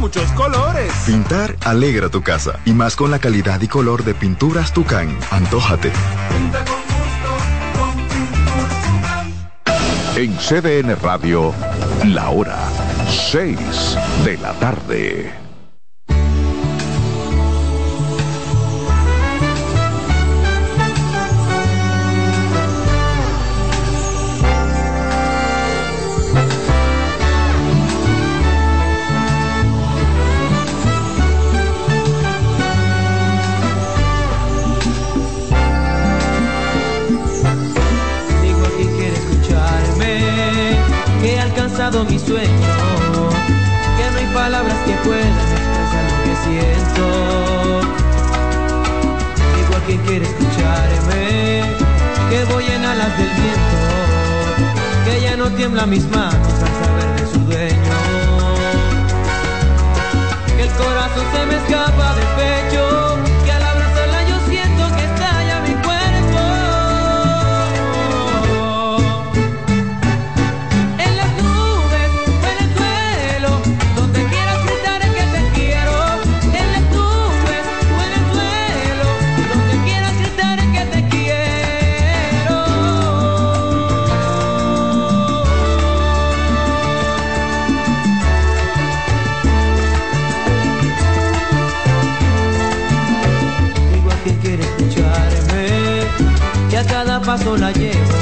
muchos colores. Pintar alegra tu casa y más con la calidad y color de pinturas Tucán. Antójate. En CDN Radio, la hora 6 de la tarde. No tiembla mis manos al saber de su dueño. Que el corazón se me escapa del pecho paso la llevo,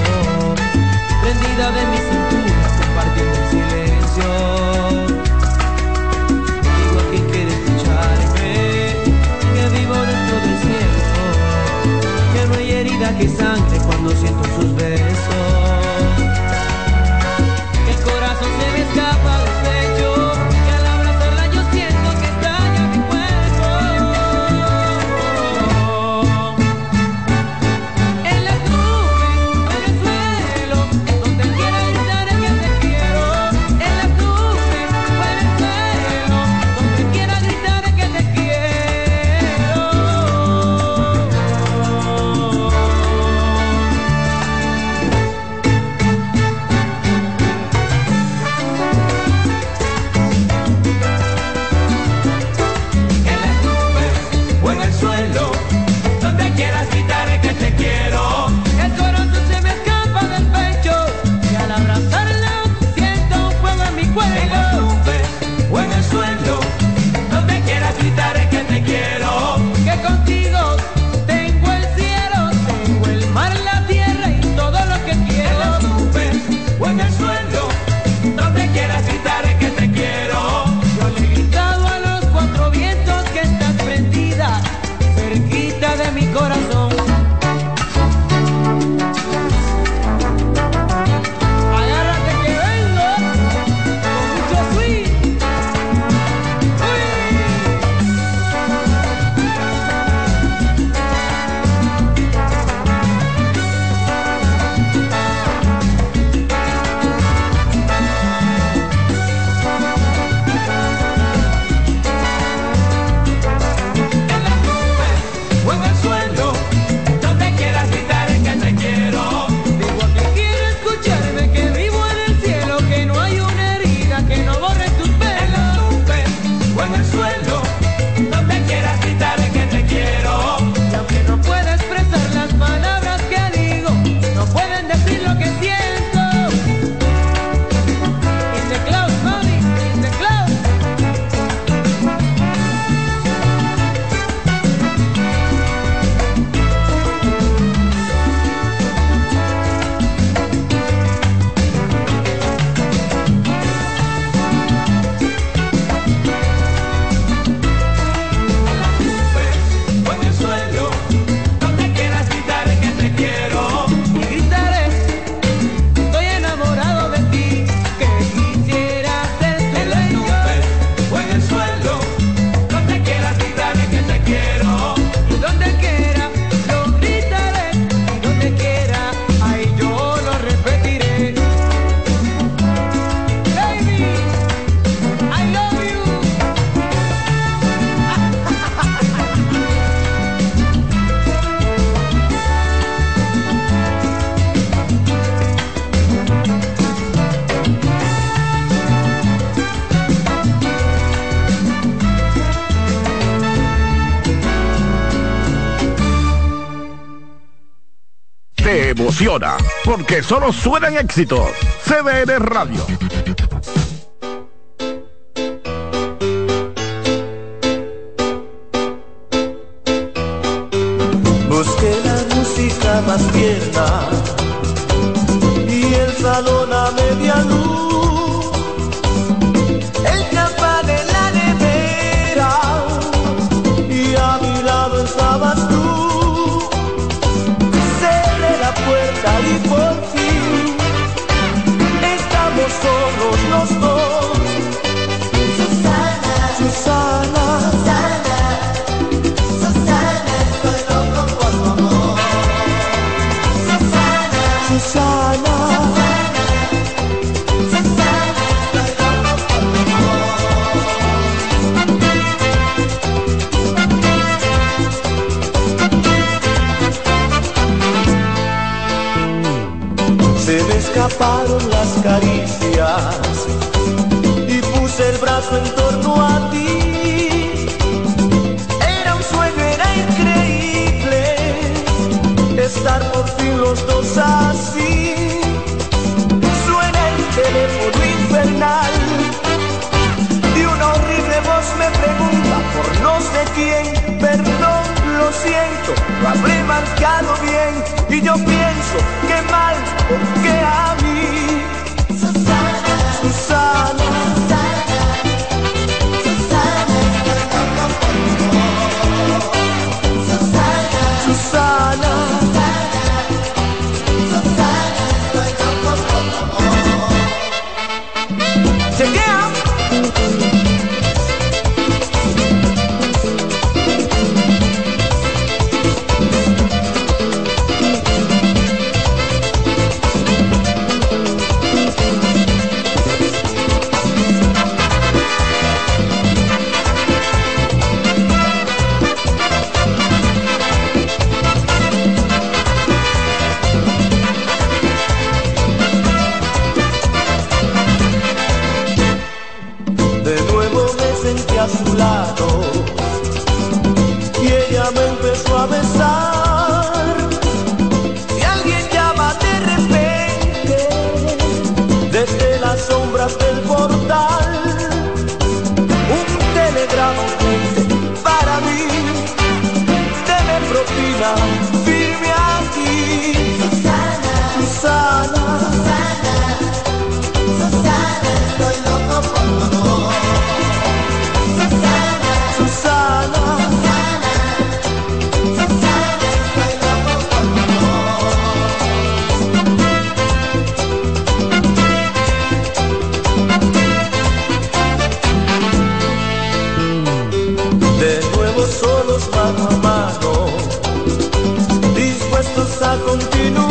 porque solo suenan éxitos. CDN Radio. A continuar.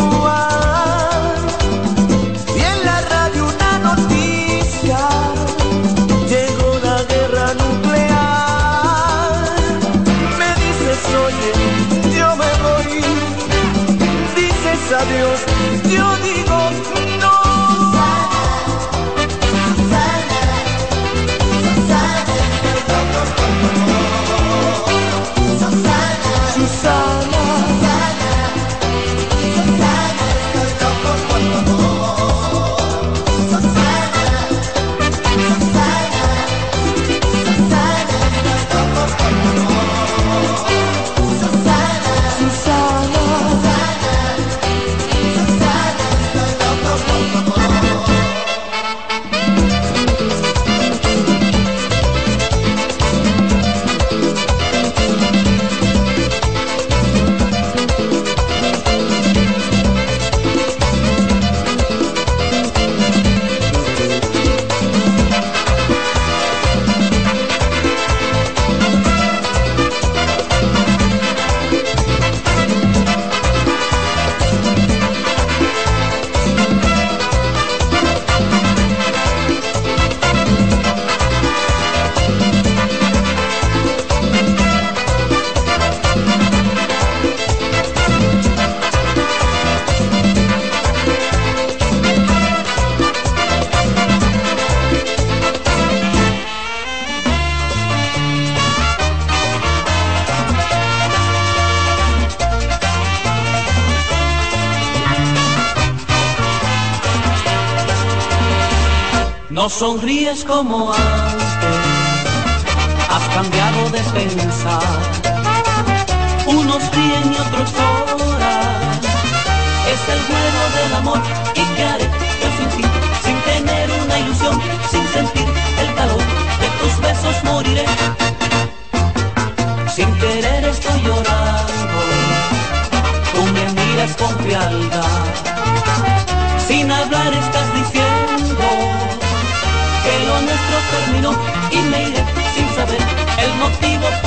Como antes,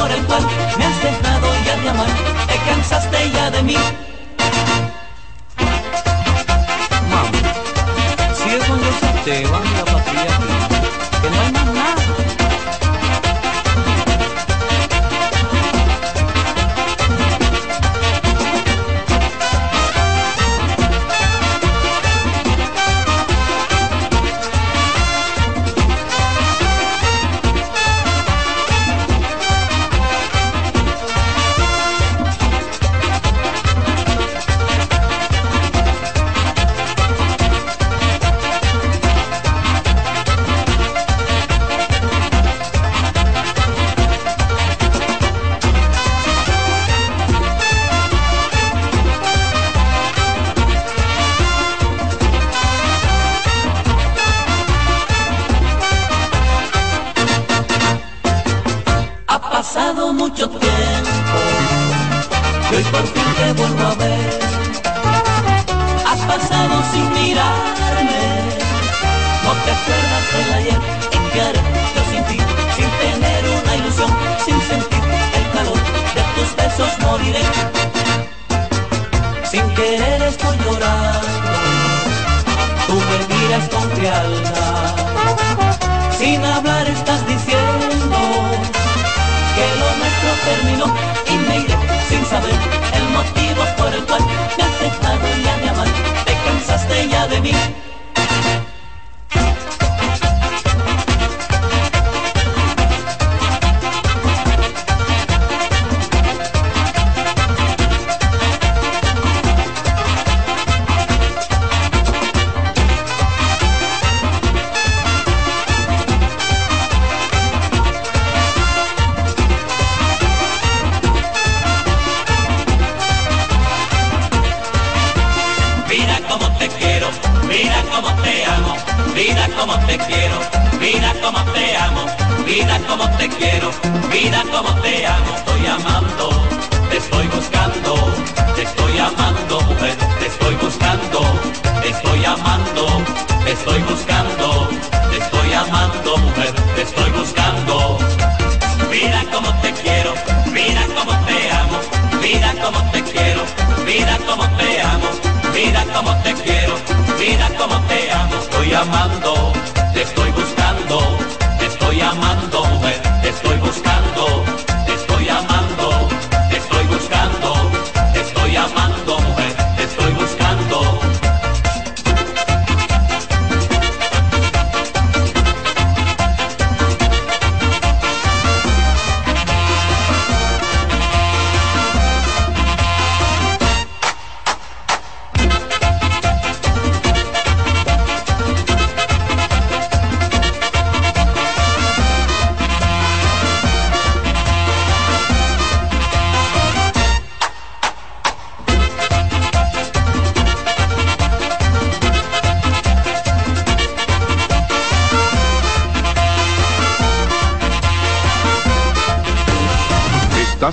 por el cual pasado mucho tiempo y hoy por fin te vuelvo a ver. Has pasado sin mirarme, no te acuerdas del ayer y qué haré yo sin ti, sin tener una ilusión, sin sentir el calor de tus besos moriré. Sin querer estoy llorando, tú me miras con frialdad, sin hablar estás diciendo que lo nuestro terminó y me iré sin saber el motivo por el cual me has dejado ya de amar. Te cansaste ya de mí.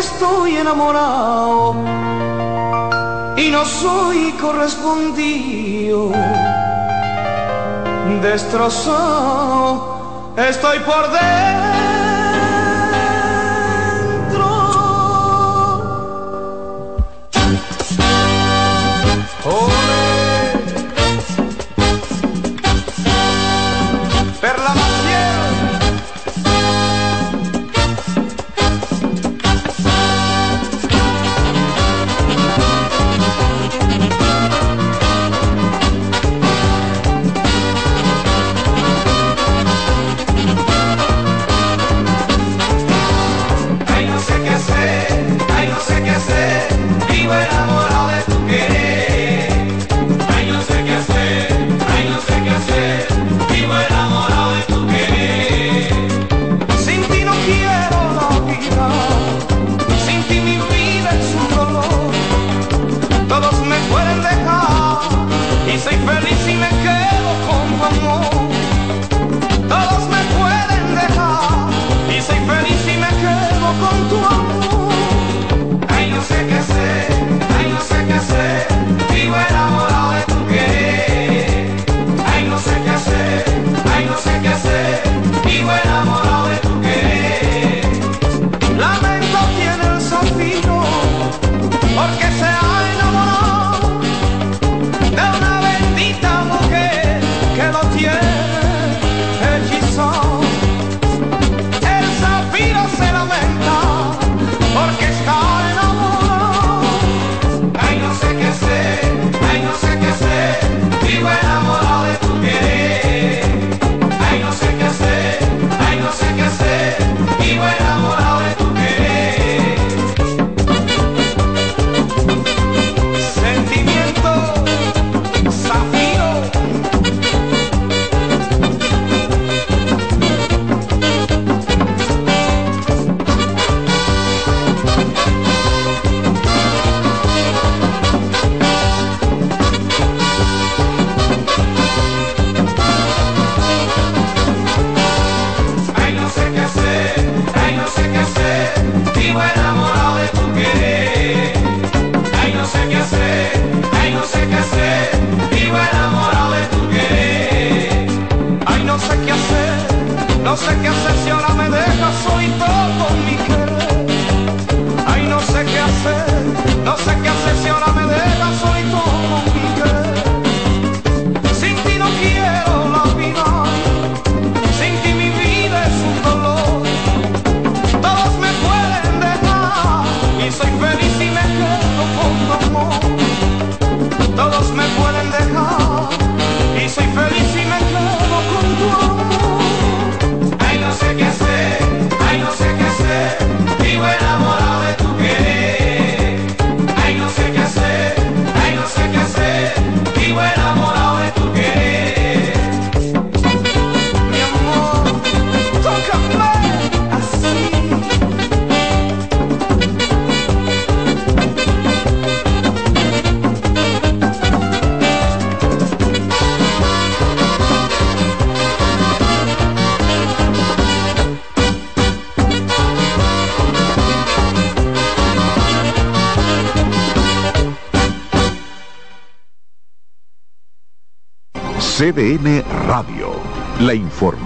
Estoy enamorado y no soy correspondido. destrozado estoy por dentro.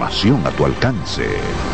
Información a tu alcance.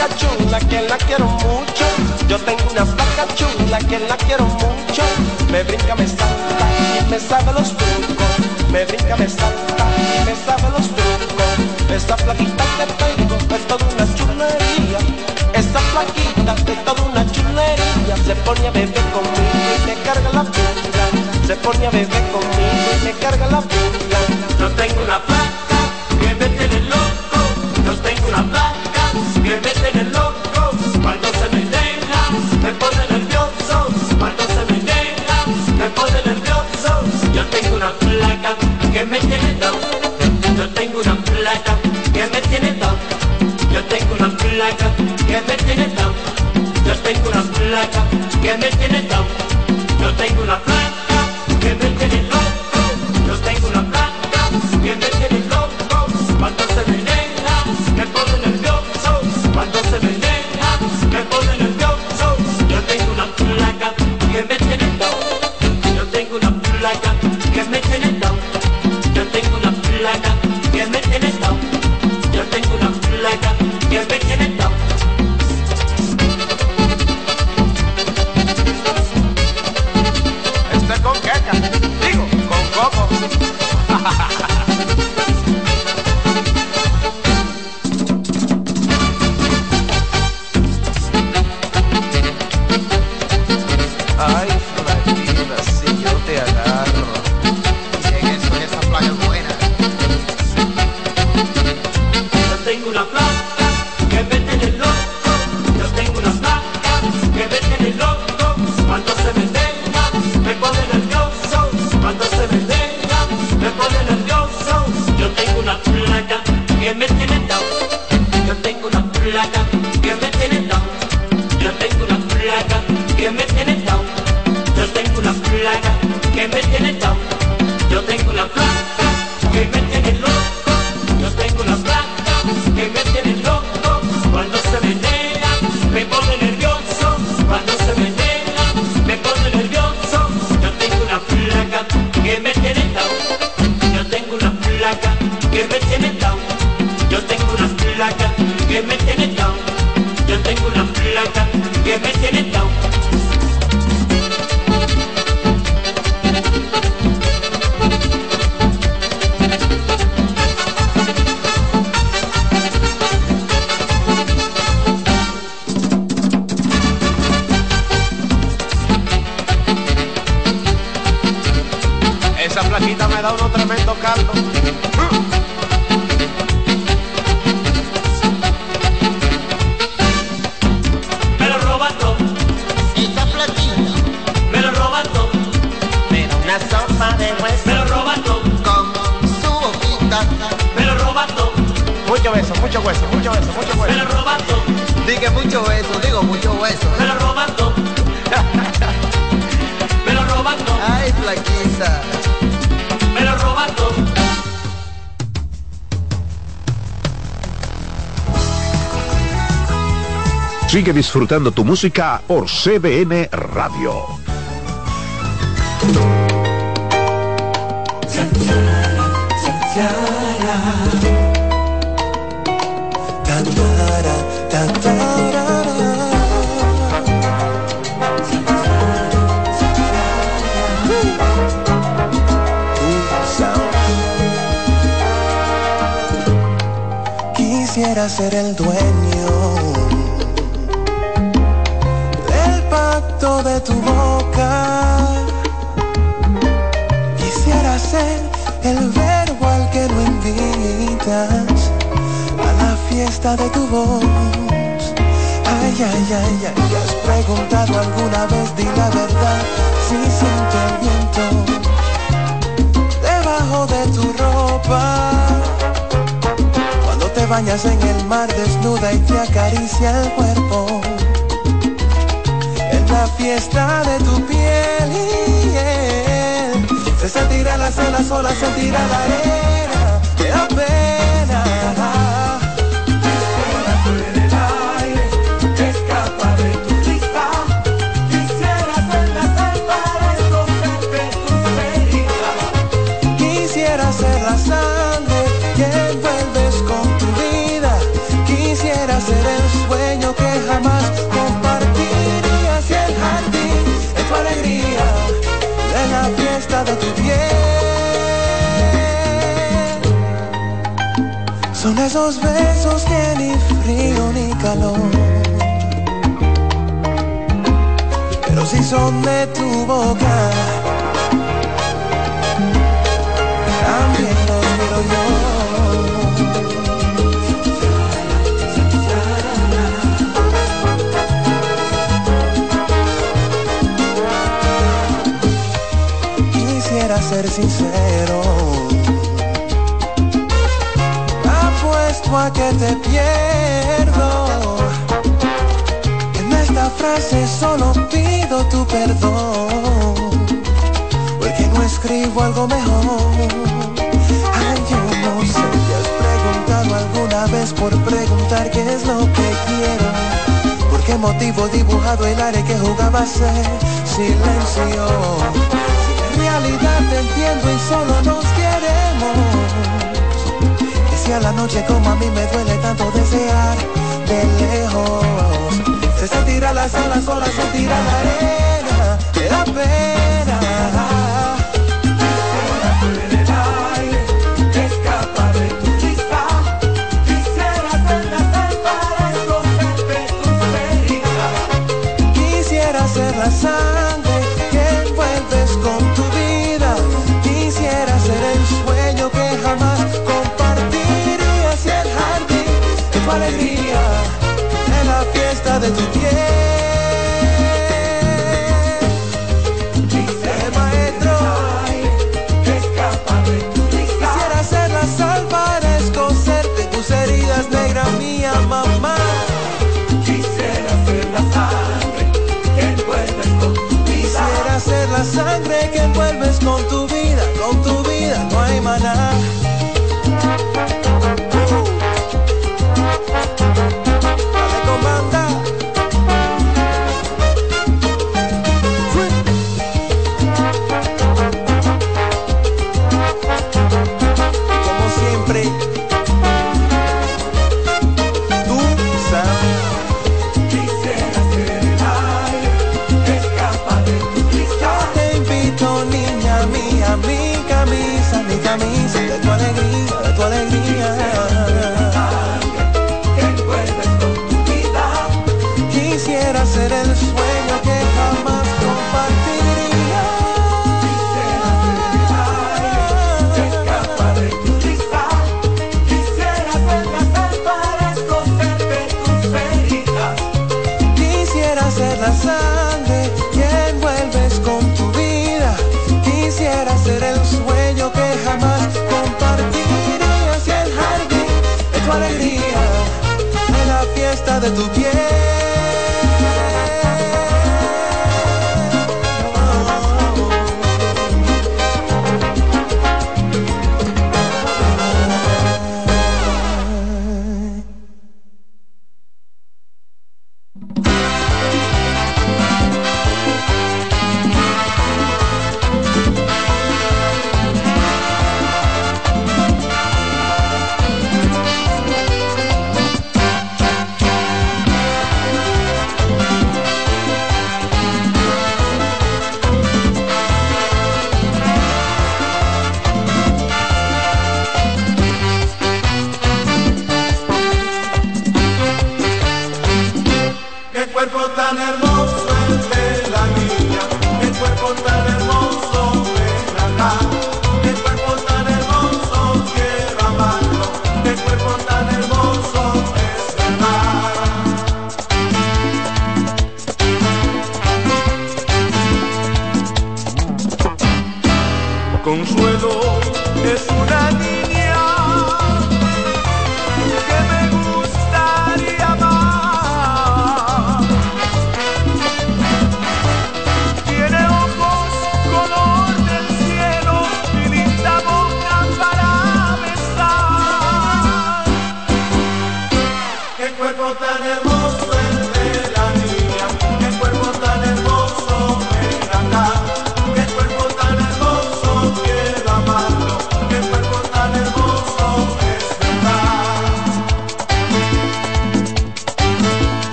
vaca chula que la quiero mucho. Yo tengo una vaca chula que la quiero mucho. Me brinca, me salta y me sabe los trucos. Me brinca, me salta y me sabe los trucos. Esa plaquita que tengo es toda una chulería. Esa plaquita es toda una chulería. Se pone a beber conmigo y me carga la pila. Se pone a beber conmigo y me carga la pila. Yo tengo una placa que me que me tiene down. Yo tengo una flaca que me tiene down. Esa flaquita me da unos tremendos caldos. Sigue disfrutando tu música por CBN Radio. Quisiera ser el dueño de tu voz. Ay, ay, ay, ay, ¿te has preguntado alguna vez, di la verdad, si siento el viento debajo de tu ropa. Cuando te bañas en el mar desnuda y te acaricia el cuerpo. En la fiesta de tu piel, yeah, se sentirá la cena sola, sentirá la arena, te da pena. Esos besos que ni frío ni calor. Pero si son de tu boca, también los quiero yo. ser sincero. Apuesto a que te pierdo. En esta frase solo pido tu perdón. Porque no escribo algo mejor. Ay, yo no sé, te has preguntado alguna vez por preguntar qué es lo que quiero. ¿Por qué motivo dibujado el área que jugaba a ser silencio? realidad te entiendo y solo nos queremos. A la noche como a mí me duele tanto desear de lejos, se sentirá la sola, sola sentirá la arena, te da pena.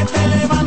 que te levanta.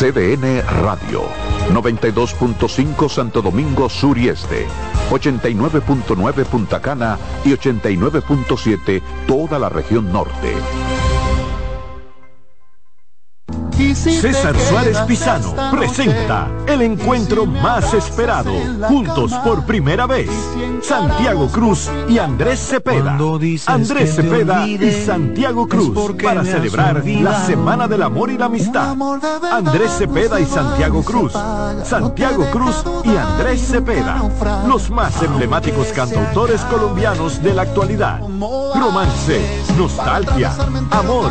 CDN Radio, 92.5 Santo Domingo Sur y Este, 89.9 Punta Cana y 89.7 toda la región norte. César Suárez Pisano presenta el encuentro más esperado, juntos por primera vez, Santiago Cruz y Andrés Cepeda. Andrés Cepeda y Santiago Cruz para celebrar la Semana del Amor y la Amistad. Andrés Cepeda y Santiago Cruz. Santiago Cruz y Andrés Cepeda, los más emblemáticos cantautores colombianos de la actualidad. Romance, nostalgia, amor,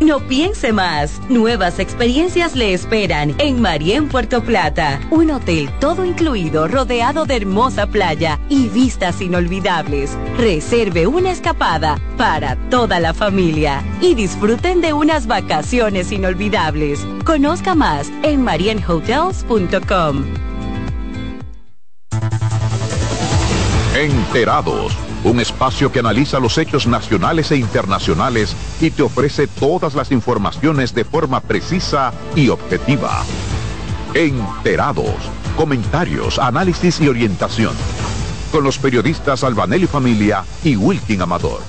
No piense más. Nuevas experiencias le esperan en Marien Puerto Plata. Un hotel todo incluido, rodeado de hermosa playa y vistas inolvidables. Reserve una escapada para toda la familia y disfruten de unas vacaciones inolvidables. Conozca más en marienhotels.com. Enterados, un espacio que analiza los hechos nacionales e internacionales y te ofrece todas las informaciones de forma precisa y objetiva. Enterados, comentarios, análisis y orientación. Con los periodistas Albanelli Familia y Wilkin Amador.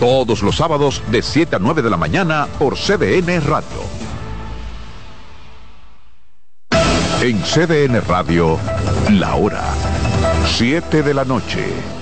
Todos los sábados de 7 a 9 de la mañana por CDN Radio. En CDN Radio, la hora 7 de la noche.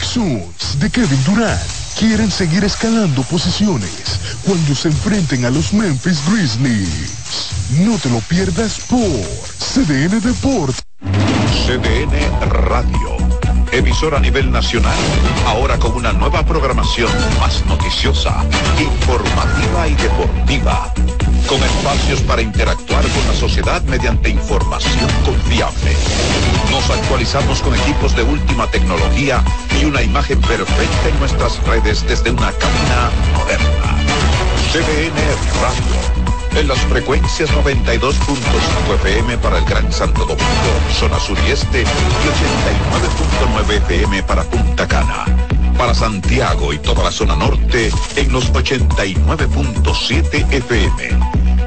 De Kevin Durant quieren seguir escalando posiciones cuando se enfrenten a los Memphis Grizzlies. No te lo pierdas por CDN Deportes. CDN Radio. Emisora a nivel nacional, ahora con una nueva programación más noticiosa, informativa y deportiva, con espacios para interactuar con la sociedad mediante información confiable. Nos actualizamos con equipos de última tecnología y una imagen perfecta en nuestras redes desde una cabina moderna. CDN Radio. En las frecuencias 92.5 FM para el Gran Santo Domingo, zona sur y este, y 89.9 FM para Punta Cana. Para Santiago y toda la zona norte en los 89.7 FM.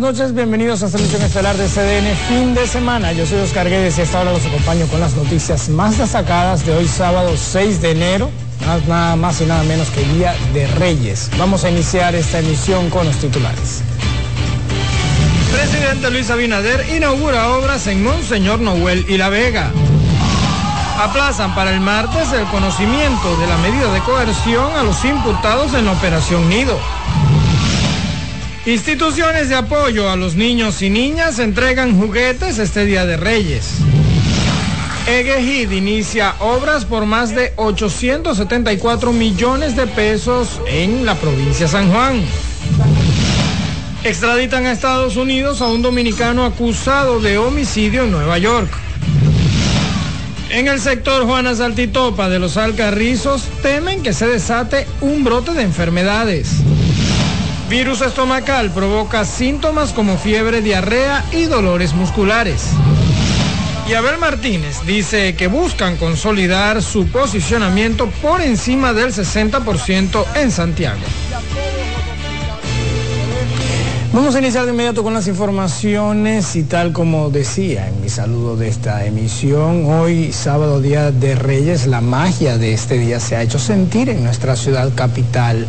Buenas noches, bienvenidos a emisión estelar de CDN fin de semana. Yo soy Oscar Guedes y esta hora los acompaño con las noticias más destacadas de hoy sábado 6 de enero, nada más y nada menos que Día de Reyes. Vamos a iniciar esta emisión con los titulares. Presidente Luis Abinader inaugura obras en Monseñor Noel y La Vega. Aplazan para el martes el conocimiento de la medida de coerción a los imputados en la Operación Nido. Instituciones de apoyo a los niños y niñas entregan juguetes este Día de Reyes. Egehid inicia obras por más de 874 millones de pesos en la provincia de San Juan. Extraditan a Estados Unidos a un dominicano acusado de homicidio en Nueva York. En el sector Juana Saltitopa de los Alcarrizos temen que se desate un brote de enfermedades. Virus estomacal provoca síntomas como fiebre, diarrea y dolores musculares. Y Abel Martínez dice que buscan consolidar su posicionamiento por encima del 60% en Santiago. Vamos a iniciar de inmediato con las informaciones y tal como decía en mi saludo de esta emisión, hoy sábado día de Reyes, la magia de este día se ha hecho sentir en nuestra ciudad capital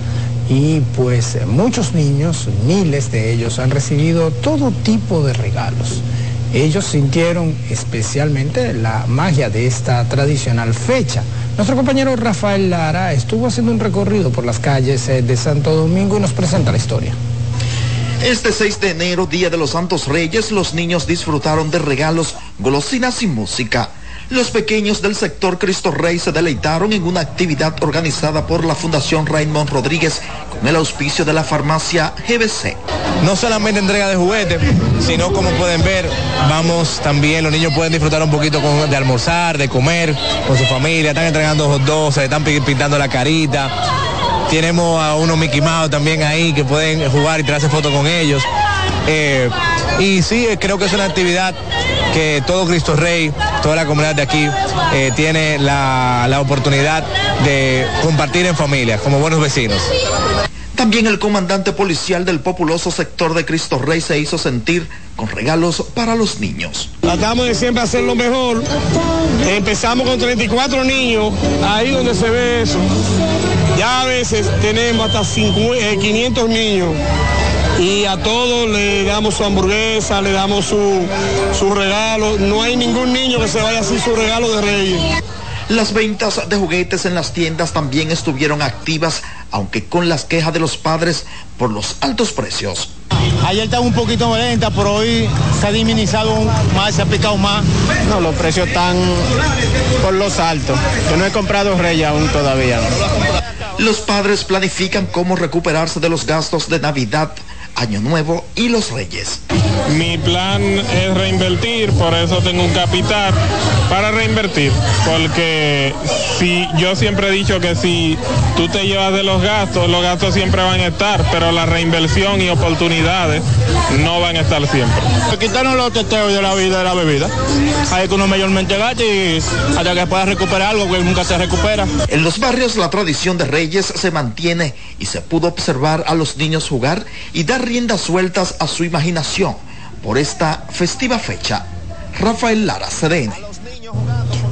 y pues muchos niños, miles de ellos, han recibido todo tipo de regalos. Ellos sintieron especialmente la magia de esta tradicional fecha. Nuestro compañero Rafael Lara estuvo haciendo un recorrido por las calles eh, de Santo Domingo y nos presenta la historia. Este 6 de enero, Día de los Santos Reyes, los niños disfrutaron de regalos, golosinas y música. Los pequeños del sector Cristo Rey se deleitaron en una actividad organizada por la Fundación Raymond Rodríguez con el auspicio de la farmacia GBC. No solamente entrega de juguetes, sino como pueden ver, vamos también, los niños pueden disfrutar un poquito de almorzar, de comer con su familia, están entregando hot dogs, se están pi- pintando la carita. Tenemos a unos Mickey Mouse también ahí que pueden jugar y tirarse fotos con ellos. Eh, y sí, eh, creo que es una actividad que todo Cristo Rey, toda la comunidad de aquí, eh, tiene la, la oportunidad de compartir en familia, como buenos vecinos. También el comandante policial del populoso sector de Cristo Rey se hizo sentir con regalos para los niños. Tratamos de siempre hacer lo mejor. Empezamos con 34 niños, ahí donde se ve eso. Ya a veces tenemos hasta 50, eh, 500 niños y a todos le damos su hamburguesa, le damos su, su regalo. No hay ningún niño que se vaya así su regalo de reyes. Las ventas de juguetes en las tiendas también estuvieron activas, aunque con las quejas de los padres por los altos precios. Ayer estaba un poquito lenta, pero hoy se ha disminuyado más, se ha picado más. No, los precios están por los altos. Yo no he comprado Reyes aún todavía. Los padres planifican cómo recuperarse de los gastos de Navidad, Año Nuevo y los Reyes. Mi plan es reinvertir, por eso tengo un capital para reinvertir, porque si yo siempre he dicho que si tú te llevas de los gastos, los gastos siempre van a estar, pero la reinversión y oportunidades no van a estar siempre. Quitarnos los teteos de la vida de la bebida. Hay que uno mayormente gaste y hasta que pueda recuperar algo que nunca se recupera. En los barrios la tradición de Reyes se mantiene y se pudo observar a los niños jugar y dar riendas sueltas a su imaginación por esta festiva fecha. Rafael Lara, CDN.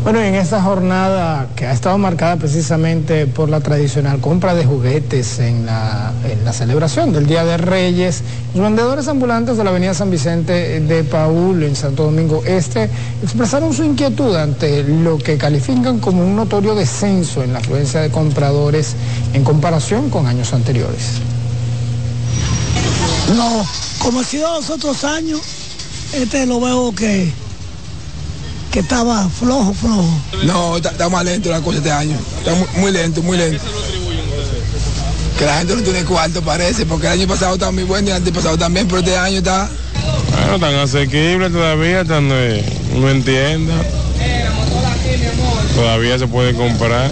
Bueno, en esta jornada que ha estado marcada precisamente por la tradicional compra de juguetes en la celebración del Día de Reyes, los vendedores ambulantes de la Avenida San Vicente de Paul en Santo Domingo Este expresaron su inquietud ante lo que califican como un notorio descenso en la afluencia de compradores en comparación con años anteriores. No, como ha sido los otros años, este lo veo que que estaba flojo, flojo. No, está, está más lento la cosa este año. Está muy, muy lento, muy lento. Que la gente no tiene cuarto, parece, porque el año pasado estaba muy bueno y el año pasado también, pero este año está... Bueno, tan asequible todavía, tan de no entienda. Todavía se puede comprar.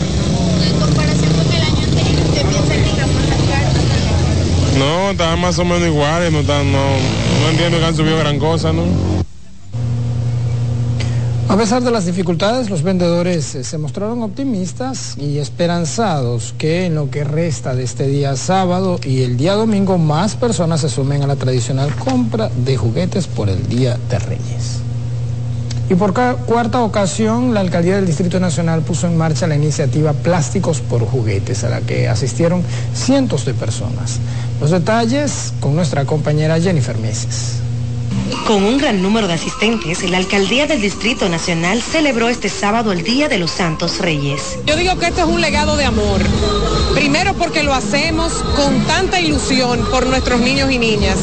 No, están más o menos iguales, no, no, no entiendo que han subido gran cosa, ¿no? A pesar de las dificultades, los vendedores eh, se mostraron optimistas y esperanzados que en lo que resta de este día sábado y el día domingo más personas se sumen a la tradicional compra de juguetes por el Día de Reyes. Y por cuarta ocasión, la Alcaldía del Distrito Nacional puso en marcha la iniciativa Plásticos por Juguetes, a la que asistieron cientos de personas. Los detalles con nuestra compañera Jennifer Meses. Con un gran número de asistentes, la alcaldía del Distrito Nacional celebró este sábado el Día de los Santos Reyes. Yo digo que esto es un legado de amor. Lo hacemos con tanta ilusión por nuestros niños y niñas.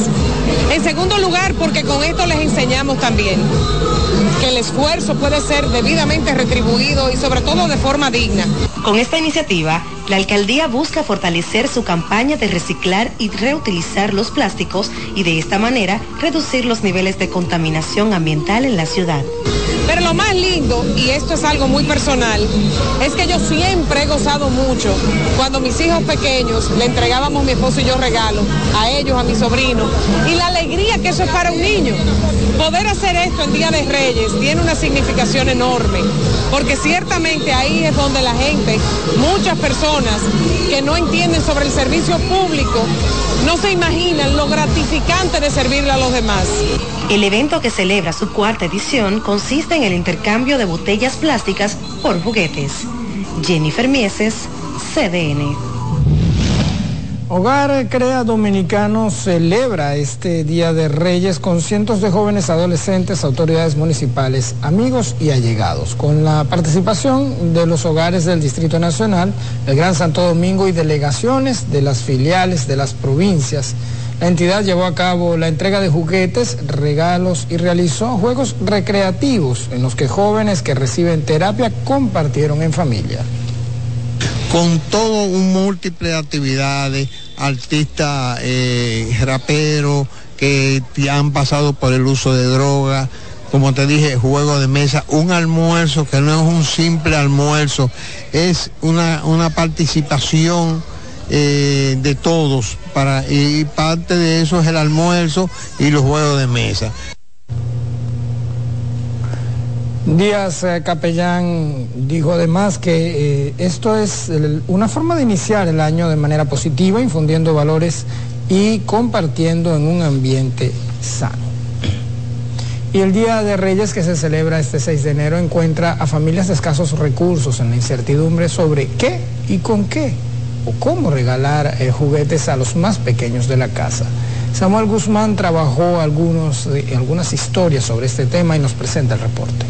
En segundo lugar porque con esto les enseñamos también que el esfuerzo puede ser debidamente retribuido y sobre todo de forma digna. Con esta iniciativa, la alcaldía busca fortalecer su campaña de reciclar y reutilizar los plásticos y de esta manera reducir los niveles de contaminación ambiental en la ciudad. Pero lo más lindo, y esto es algo muy personal, es que yo siempre he gozado mucho cuando mis hijos pequeños le entregábamos mi esposo y yo regalos a ellos, a mis sobrinos, y la alegría que eso es para un niño. Poder hacer esto en Día de Reyes tiene una significación enorme, porque ciertamente ahí es donde la gente, muchas personas que no entienden sobre el servicio público, no se imaginan lo gratificante de servirle a los demás. El evento que celebra su cuarta edición consiste en el intercambio de botellas plásticas por juguetes. Jennifer Mieses, CDN. Hogar Crea Dominicano celebra este Día de Reyes con cientos de jóvenes adolescentes, autoridades municipales, amigos y allegados, con la participación de los hogares del Distrito Nacional, el Gran Santo Domingo y delegaciones de las filiales de las provincias. La entidad llevó a cabo la entrega de juguetes, regalos y realizó juegos recreativos en los que jóvenes que reciben terapia compartieron en familia. Con todo un múltiple de actividades, artistas, eh, raperos que han pasado por el uso de drogas, como te dije, juego de mesa, un almuerzo que no es un simple almuerzo, es una, una participación eh, de todos para, y parte de eso es el almuerzo y los juegos de mesa. Díaz eh, Capellán dijo además que eh, esto es una forma de iniciar el año de manera positiva, infundiendo valores y compartiendo en un ambiente sano. Y el Día de Reyes que se celebra este 6 de enero encuentra a familias de escasos recursos en la incertidumbre sobre qué y con qué o cómo regalar eh, juguetes a los más pequeños de la casa. Samuel Guzmán trabajó algunos, eh, algunas historias sobre este tema y nos presenta el reporte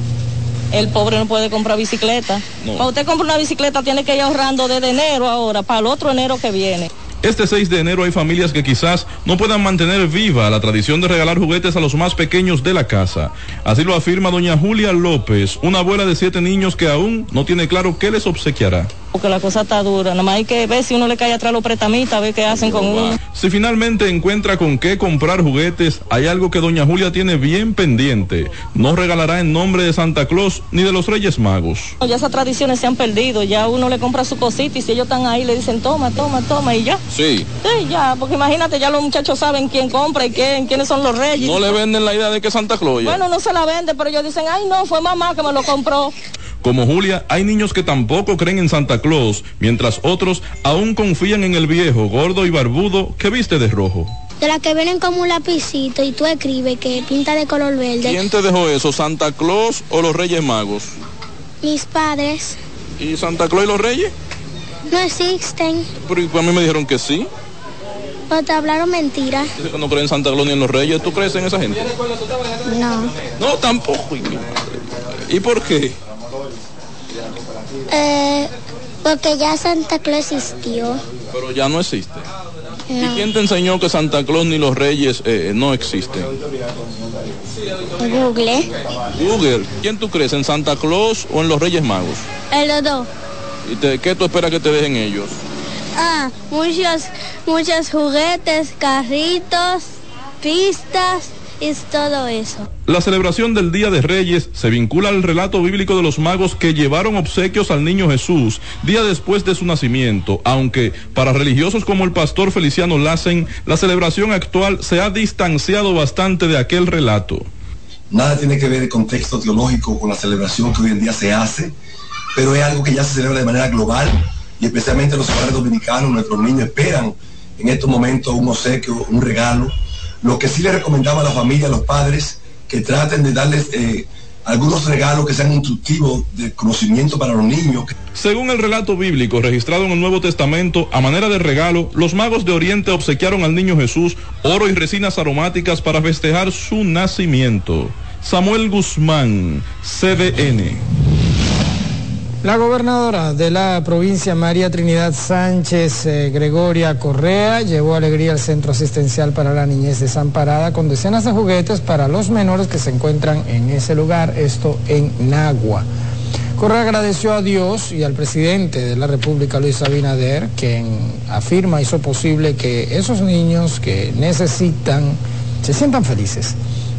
el pobre no puede comprar bicicleta. No. Cuando usted compra una bicicleta tiene que ir ahorrando desde enero ahora para el otro enero que viene. Este 6 de enero hay familias que quizás no puedan mantener viva la tradición de regalar juguetes a los más pequeños de la casa. Así lo afirma doña Julia López, una abuela de siete niños que aún no tiene claro qué les obsequiará. Porque la cosa está dura, nada más hay que ver si uno le cae atrás los pretamitas, ver qué hacen con uno. Si finalmente encuentra con qué comprar juguetes, hay algo que doña Julia tiene bien pendiente. No regalará en nombre de Santa Claus ni de los Reyes Magos. Ya esas tradiciones se han perdido, ya uno le compra su cosita y si ellos están ahí le dicen toma, toma, toma y ya. Sí. Sí, ya, porque imagínate, ya los muchachos saben quién compra y quién, quiénes son los reyes. No le venden la idea de que Santa Claus. Ya. Bueno, no se la vende, pero ellos dicen, ay no, fue mamá que me lo compró. Como Julia, hay niños que tampoco creen en Santa Claus, mientras otros aún confían en el viejo, gordo y barbudo que viste de rojo. De la que vienen como un lapicito y tú escribes que pinta de color verde. ¿Quién te dejó eso, Santa Claus o los Reyes Magos? Mis padres. ¿Y Santa Claus y los Reyes? No existen. Pero a mí me dijeron que sí. Pero te hablaron que no creen en Santa Claus ni en los Reyes. ¿Tú crees en esa gente? No. No, tampoco. ¿Y por qué? Eh, porque ya Santa Claus existió. Pero ya no existe. ¿Y quién te enseñó que Santa Claus ni los Reyes eh, no existen? Google. Google. ¿Quién tú crees, en Santa Claus o en los Reyes Magos? El los dos. ¿Y te- qué tú esperas que te dejen ellos? Ah, muchos, muchos juguetes, carritos, pistas y todo eso. La celebración del Día de Reyes se vincula al relato bíblico de los magos que llevaron obsequios al niño Jesús día después de su nacimiento, aunque para religiosos como el pastor Feliciano Lassen, la celebración actual se ha distanciado bastante de aquel relato. Nada tiene que ver el contexto teológico con la celebración que hoy en día se hace, pero es algo que ya se celebra de manera global y especialmente los hogares dominicanos, nuestros niños esperan en estos momentos un obsequio, un regalo. Lo que sí le recomendaba a la familia, a los padres, que traten de darles eh, algunos regalos que sean instructivos de conocimiento para los niños. Según el relato bíblico registrado en el Nuevo Testamento, a manera de regalo, los magos de Oriente obsequiaron al niño Jesús oro y resinas aromáticas para festejar su nacimiento. Samuel Guzmán, CDN. La gobernadora de la provincia María Trinidad Sánchez eh, Gregoria Correa llevó alegría al Centro Asistencial para la Niñez Desamparada con decenas de juguetes para los menores que se encuentran en ese lugar, esto en Nagua. Correa agradeció a Dios y al presidente de la República, Luis Abinader, quien afirma hizo posible que esos niños que necesitan se sientan felices.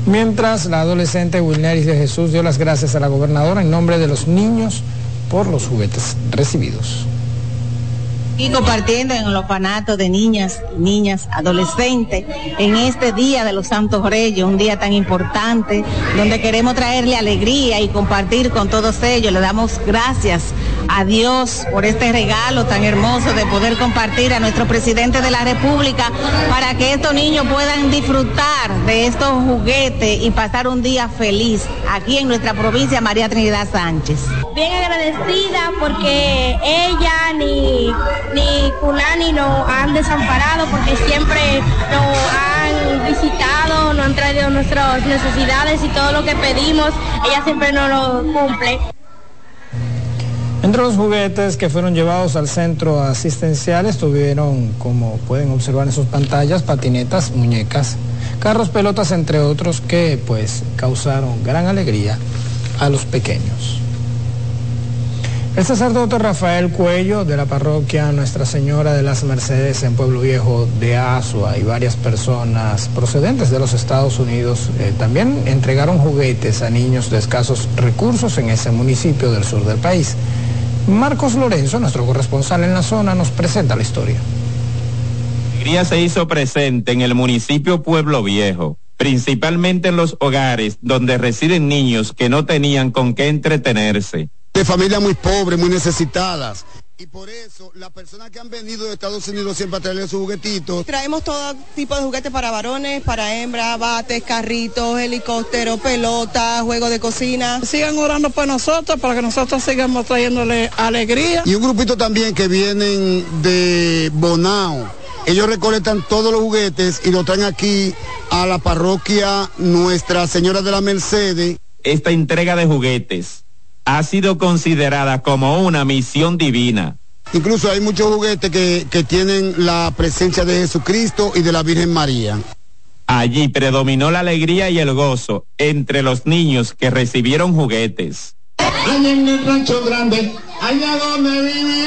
Mientras la adolescente Wilneris de Jesús dio las gracias a la gobernadora en nombre de los niños por los juguetes recibidos. Y compartiendo en el orfanato de niñas, niñas, adolescentes, en este Día de los Santos Reyes, un día tan importante, donde queremos traerle alegría y compartir con todos ellos. Le damos gracias a Dios por este regalo tan hermoso de poder compartir a nuestro presidente de la República para que estos niños puedan disfrutar de estos juguetes y pasar un día feliz aquí en nuestra provincia María Trinidad Sánchez. Bien agradecida porque ella ni, ni Culani nos han desamparado porque siempre nos han visitado, nos han traído nuestras necesidades y todo lo que pedimos, ella siempre nos lo cumple. Entre los juguetes que fueron llevados al centro asistencial estuvieron, como pueden observar en sus pantallas, patinetas, muñecas, carros, pelotas, entre otros, que pues causaron gran alegría a los pequeños. El sacerdote Rafael Cuello de la parroquia Nuestra Señora de las Mercedes en Pueblo Viejo de Asua y varias personas procedentes de los Estados Unidos eh, también entregaron juguetes a niños de escasos recursos en ese municipio del sur del país. Marcos Lorenzo, nuestro corresponsal en la zona, nos presenta la historia. Alegría se hizo presente en el municipio Pueblo Viejo, principalmente en los hogares donde residen niños que no tenían con qué entretenerse. De familias muy pobres, muy necesitadas. Y por eso las personas que han venido de Estados Unidos siempre a traerle sus juguetitos. Traemos todo tipo de juguetes para varones, para hembras, bates, carritos, helicópteros, pelotas, juegos de cocina. Sigan orando por nosotros para que nosotros sigamos trayéndole alegría. Y un grupito también que vienen de Bonao. Ellos recolectan todos los juguetes y los traen aquí a la parroquia Nuestra Señora de la Mercedes. Esta entrega de juguetes ha sido considerada como una misión divina. Incluso hay muchos juguetes que, que tienen la presencia de Jesucristo y de la Virgen María. Allí predominó la alegría y el gozo entre los niños que recibieron juguetes. Allá en el rancho grande, allá donde viví.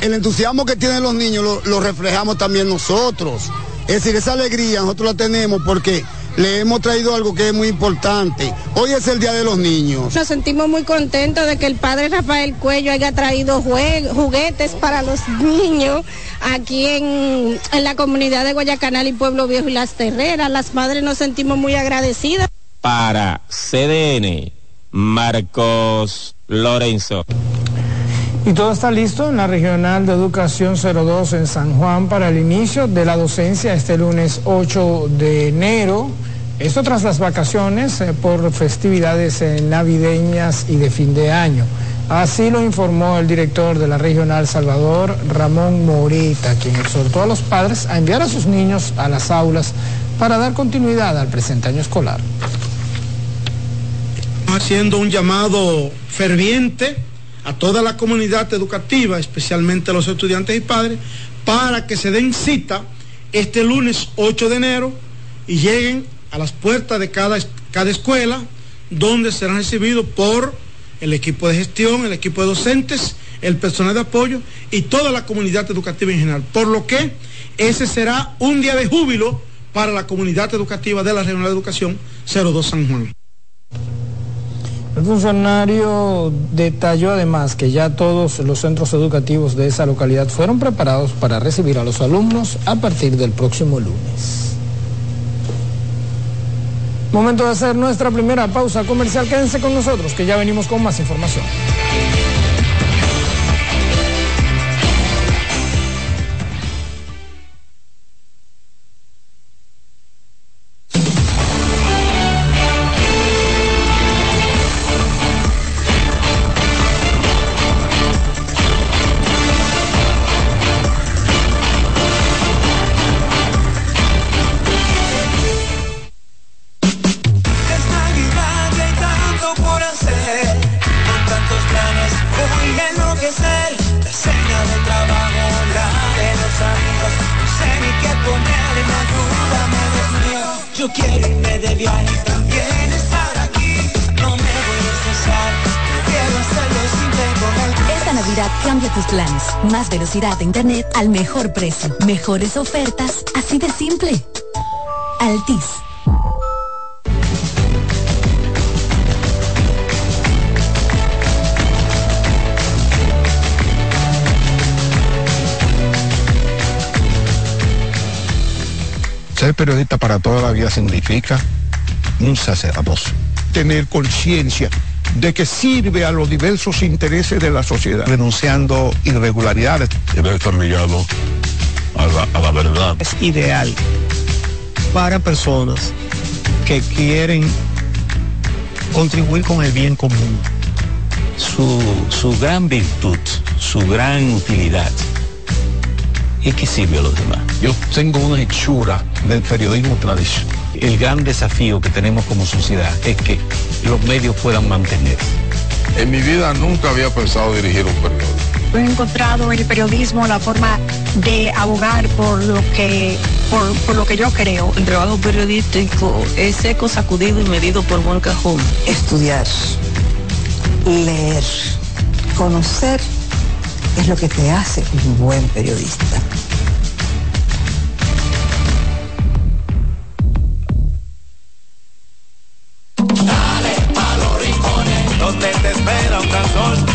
El entusiasmo que tienen los niños lo, lo reflejamos también nosotros. Es decir, esa alegría nosotros la tenemos porque le hemos traído algo que es muy importante. Hoy es el Día de los Niños. Nos sentimos muy contentos de que el padre Rafael Cuello haya traído juguetes para los niños aquí en, en la comunidad de Guayacanal y Pueblo Viejo y Las Terreras. Las madres nos sentimos muy agradecidas. Para CDN, Marcos Lorenzo. Y todo está listo en la Regional de Educación 02 en San Juan para el inicio de la docencia este lunes 8 de enero. Esto tras las vacaciones eh, por festividades eh, navideñas y de fin de año. Así lo informó el director de la Regional Salvador, Ramón Morita, quien exhortó a los padres a enviar a sus niños a las aulas para dar continuidad al presente año escolar. haciendo un llamado ferviente a toda la comunidad educativa, especialmente a los estudiantes y padres, para que se den cita este lunes 8 de enero y lleguen a las puertas de cada, cada escuela, donde serán recibidos por el equipo de gestión, el equipo de docentes, el personal de apoyo y toda la comunidad educativa en general. Por lo que ese será un día de júbilo para la comunidad educativa de la Regional de Educación 02 San Juan. El funcionario detalló además que ya todos los centros educativos de esa localidad fueron preparados para recibir a los alumnos a partir del próximo lunes. Momento de hacer nuestra primera pausa comercial. Quédense con nosotros que ya venimos con más información. De internet al mejor precio. Mejores ofertas, así de simple. Altis. Ser periodista para toda la vida significa un sacerdocio. Tener conciencia de que sirve a los diversos intereses de la sociedad. Denunciando irregularidades. Debe estar ligado a la, a la verdad. Es ideal para personas que quieren contribuir con el bien común. Su, su gran virtud, su gran utilidad es que sirve a los demás. Yo tengo una hechura del periodismo tradicional. El gran desafío que tenemos como sociedad es que los medios puedan mantener. En mi vida nunca había pensado dirigir un periódico. He encontrado en el periodismo la forma de abogar por lo que por, por, lo que yo creo. El trabajo periodístico es seco, sacudido y medido por buen cajón. Estudiar, leer, conocer es lo que te hace un buen periodista.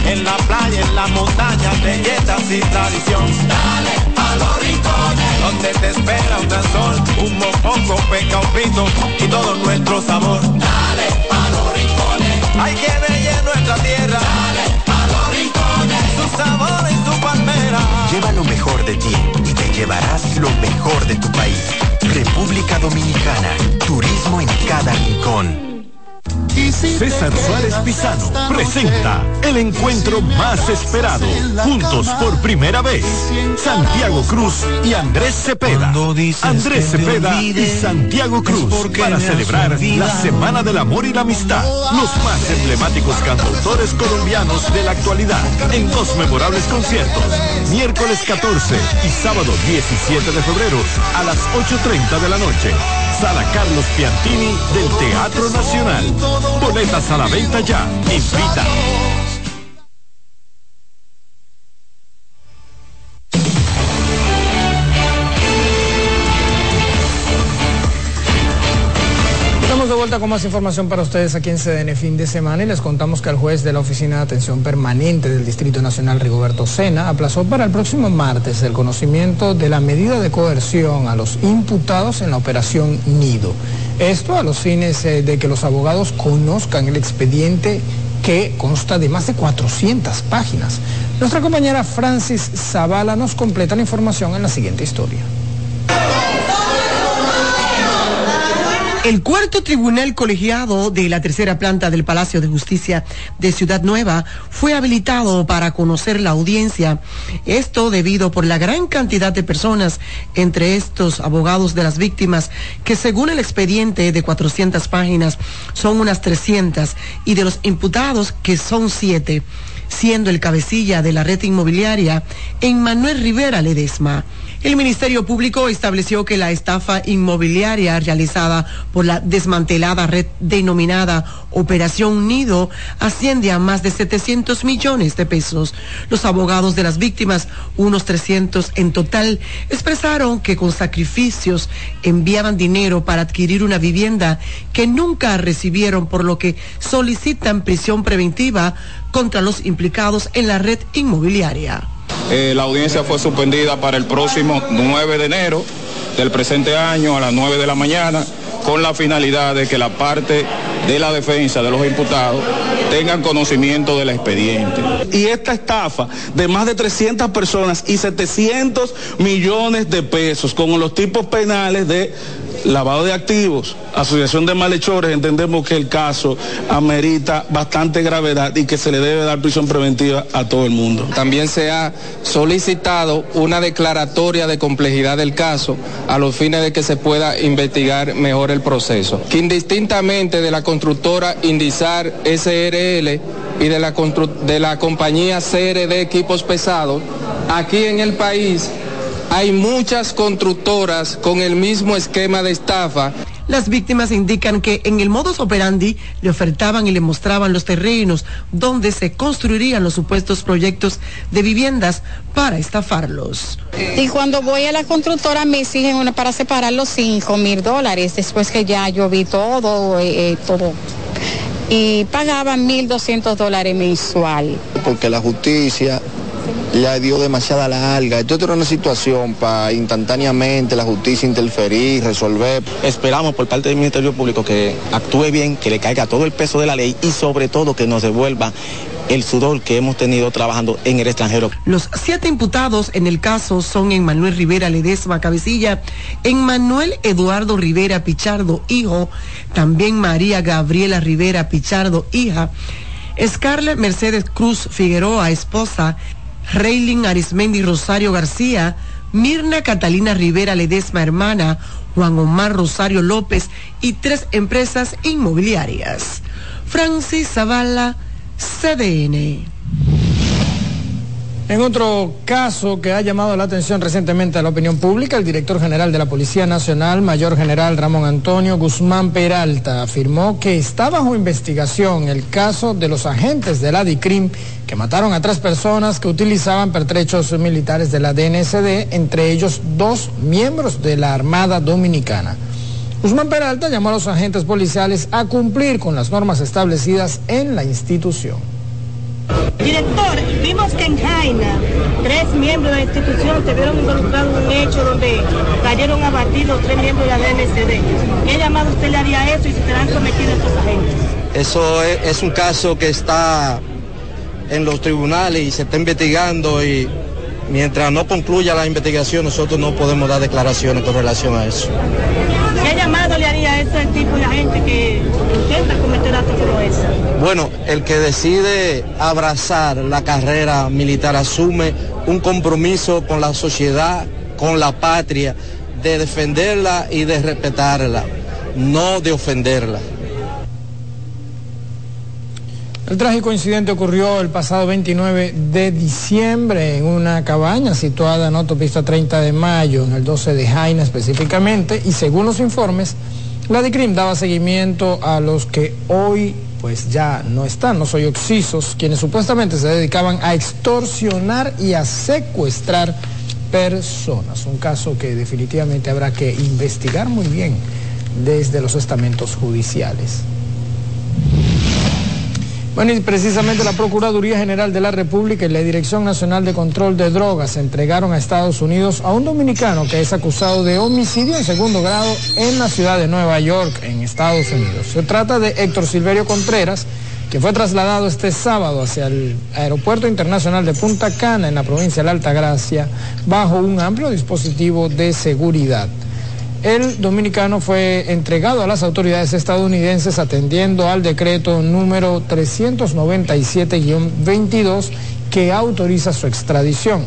En la playa, en la montaña, belletas y tradición. Dale pa los rincones, donde te espera un gran sol, un mopongo, peca, un pito y todo nuestro sabor. Dale pa los rincones, hay que en nuestra tierra. Dale pa los rincones, su sabor y su palmera. Lleva lo mejor de ti y te llevarás lo mejor de tu país. República Dominicana, turismo en cada rincón. César Suárez Pisano presenta el encuentro más esperado, juntos por primera vez, Santiago Cruz y Andrés Cepeda. Andrés Cepeda y Santiago Cruz para celebrar la Semana del Amor y la Amistad. Los más emblemáticos cantautores colombianos de la actualidad en dos memorables conciertos, miércoles 14 y sábado 17 de febrero a las 8.30 de la noche. Sala Carlos Piantini del Teatro Nacional. Boletas a la venta ya. Invita. Vuelta con más información para ustedes aquí en CDN fin de semana y les contamos que el juez de la Oficina de Atención Permanente del Distrito Nacional, Rigoberto Sena, aplazó para el próximo martes el conocimiento de la medida de coerción a los imputados en la operación Nido. Esto a los fines eh, de que los abogados conozcan el expediente que consta de más de 400 páginas. Nuestra compañera Francis Zavala nos completa la información en la siguiente historia. El cuarto tribunal colegiado de la tercera planta del Palacio de Justicia de Ciudad Nueva fue habilitado para conocer la audiencia. Esto debido por la gran cantidad de personas entre estos abogados de las víctimas, que según el expediente de 400 páginas son unas 300, y de los imputados, que son siete siendo el cabecilla de la red inmobiliaria en Manuel Rivera Ledesma. El Ministerio Público estableció que la estafa inmobiliaria realizada por la desmantelada red denominada Operación Nido asciende a más de 700 millones de pesos. Los abogados de las víctimas, unos 300 en total, expresaron que con sacrificios enviaban dinero para adquirir una vivienda que nunca recibieron, por lo que solicitan prisión preventiva contra los implicados en la red inmobiliaria. Eh, la audiencia fue suspendida para el próximo 9 de enero del presente año a las 9 de la mañana con la finalidad de que la parte de la defensa de los imputados tengan conocimiento del expediente. Y esta estafa de más de 300 personas y 700 millones de pesos con los tipos penales de lavado de activos, asociación de malhechores, entendemos que el caso amerita bastante gravedad y que se le debe dar prisión preventiva a todo el mundo. También se ha solicitado una declaratoria de complejidad del caso a los fines de que se pueda investigar mejor el proceso. Que indistintamente de la constructora Indizar Y de la, de la compañía CRD Equipos Pesados, aquí en el país hay muchas constructoras con el mismo esquema de estafa. Las víctimas indican que en el modus operandi le ofertaban y le mostraban los terrenos donde se construirían los supuestos proyectos de viviendas para estafarlos. Y cuando voy a la constructora me exigen una para separar los 5 mil dólares después que ya yo vi todo, eh, eh, todo. Y pagaban 1.200 dólares mensual. Porque la justicia le dio demasiada larga. Esto era una situación para instantáneamente la justicia interferir, resolver. Esperamos por parte del Ministerio Público que actúe bien, que le caiga todo el peso de la ley y sobre todo que nos devuelva el sudor que hemos tenido trabajando en el extranjero. Los siete imputados en el caso son Emmanuel Rivera Ledesma Cabecilla, Emmanuel Eduardo Rivera Pichardo, hijo, también María Gabriela Rivera Pichardo, hija, Scarlett Mercedes Cruz Figueroa, esposa, Reylin Arismendi Rosario García, Mirna Catalina Rivera Ledesma hermana, Juan Omar Rosario López y tres empresas inmobiliarias. Francis Zavala, CDN. En otro caso que ha llamado la atención recientemente a la opinión pública, el director general de la Policía Nacional, mayor general Ramón Antonio Guzmán Peralta, afirmó que está bajo investigación el caso de los agentes de la DICRIM que mataron a tres personas que utilizaban pertrechos militares de la DNSD, entre ellos dos miembros de la Armada Dominicana. Guzmán Peralta llamó a los agentes policiales a cumplir con las normas establecidas en la institución. Director, vimos que en Jaina tres miembros de la institución se vieron involucrados en un hecho donde cayeron abatidos tres miembros de la DNCD. ¿Qué llamado usted le haría eso y si serán sometidos estos agentes? Eso es, es un caso que está en los tribunales y se está investigando y mientras no concluya la investigación nosotros no podemos dar declaraciones con relación a eso. ¿Qué llamado le haría a ese tipo de gente que intenta cometer actos como ese? Bueno, el que decide abrazar la carrera militar asume un compromiso con la sociedad, con la patria, de defenderla y de respetarla, no de ofenderla. El trágico incidente ocurrió el pasado 29 de diciembre en una cabaña situada en autopista 30 de mayo, en el 12 de Jaina específicamente, y según los informes, la DICRIM daba seguimiento a los que hoy pues ya no están, no soy oxisos, quienes supuestamente se dedicaban a extorsionar y a secuestrar personas. Un caso que definitivamente habrá que investigar muy bien desde los estamentos judiciales. Bueno, y precisamente la Procuraduría General de la República y la Dirección Nacional de Control de Drogas entregaron a Estados Unidos a un dominicano que es acusado de homicidio en segundo grado en la ciudad de Nueva York, en Estados Unidos. Se trata de Héctor Silverio Contreras, que fue trasladado este sábado hacia el Aeropuerto Internacional de Punta Cana, en la provincia de la Altagracia, bajo un amplio dispositivo de seguridad. El dominicano fue entregado a las autoridades estadounidenses atendiendo al decreto número 397-22 que autoriza su extradición.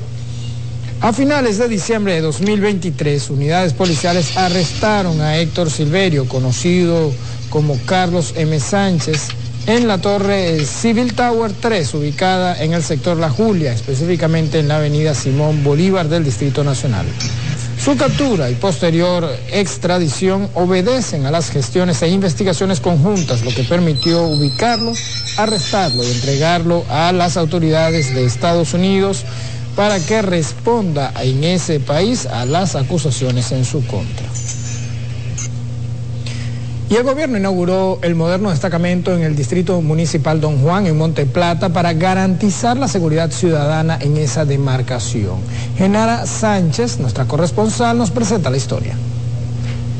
A finales de diciembre de 2023, unidades policiales arrestaron a Héctor Silverio, conocido como Carlos M. Sánchez, en la torre Civil Tower 3, ubicada en el sector La Julia, específicamente en la avenida Simón Bolívar del Distrito Nacional. Su captura y posterior extradición obedecen a las gestiones e investigaciones conjuntas, lo que permitió ubicarlo, arrestarlo y entregarlo a las autoridades de Estados Unidos para que responda en ese país a las acusaciones en su contra. Y el gobierno inauguró el moderno destacamento en el distrito municipal Don Juan en Monte Plata para garantizar la seguridad ciudadana en esa demarcación. Genara Sánchez, nuestra corresponsal, nos presenta la historia.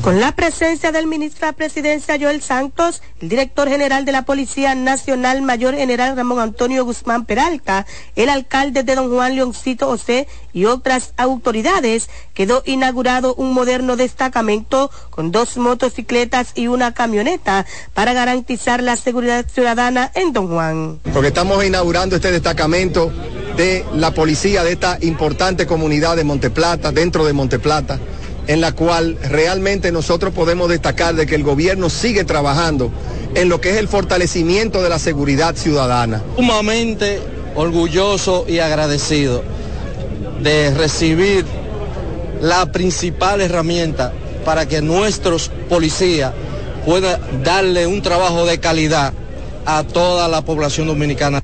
Con la presencia del ministro de Presidencia Joel Santos, el director general de la Policía Nacional Mayor General Ramón Antonio Guzmán Peralta, el alcalde de Don Juan Leoncito José y otras autoridades, quedó inaugurado un moderno destacamento con dos motocicletas y una camioneta para garantizar la seguridad ciudadana en Don Juan. Porque estamos inaugurando este destacamento de la policía de esta importante comunidad de Monteplata, dentro de Monteplata en la cual realmente nosotros podemos destacar de que el gobierno sigue trabajando en lo que es el fortalecimiento de la seguridad ciudadana. Sumamente orgulloso y agradecido de recibir la principal herramienta para que nuestros policías puedan darle un trabajo de calidad a toda la población dominicana.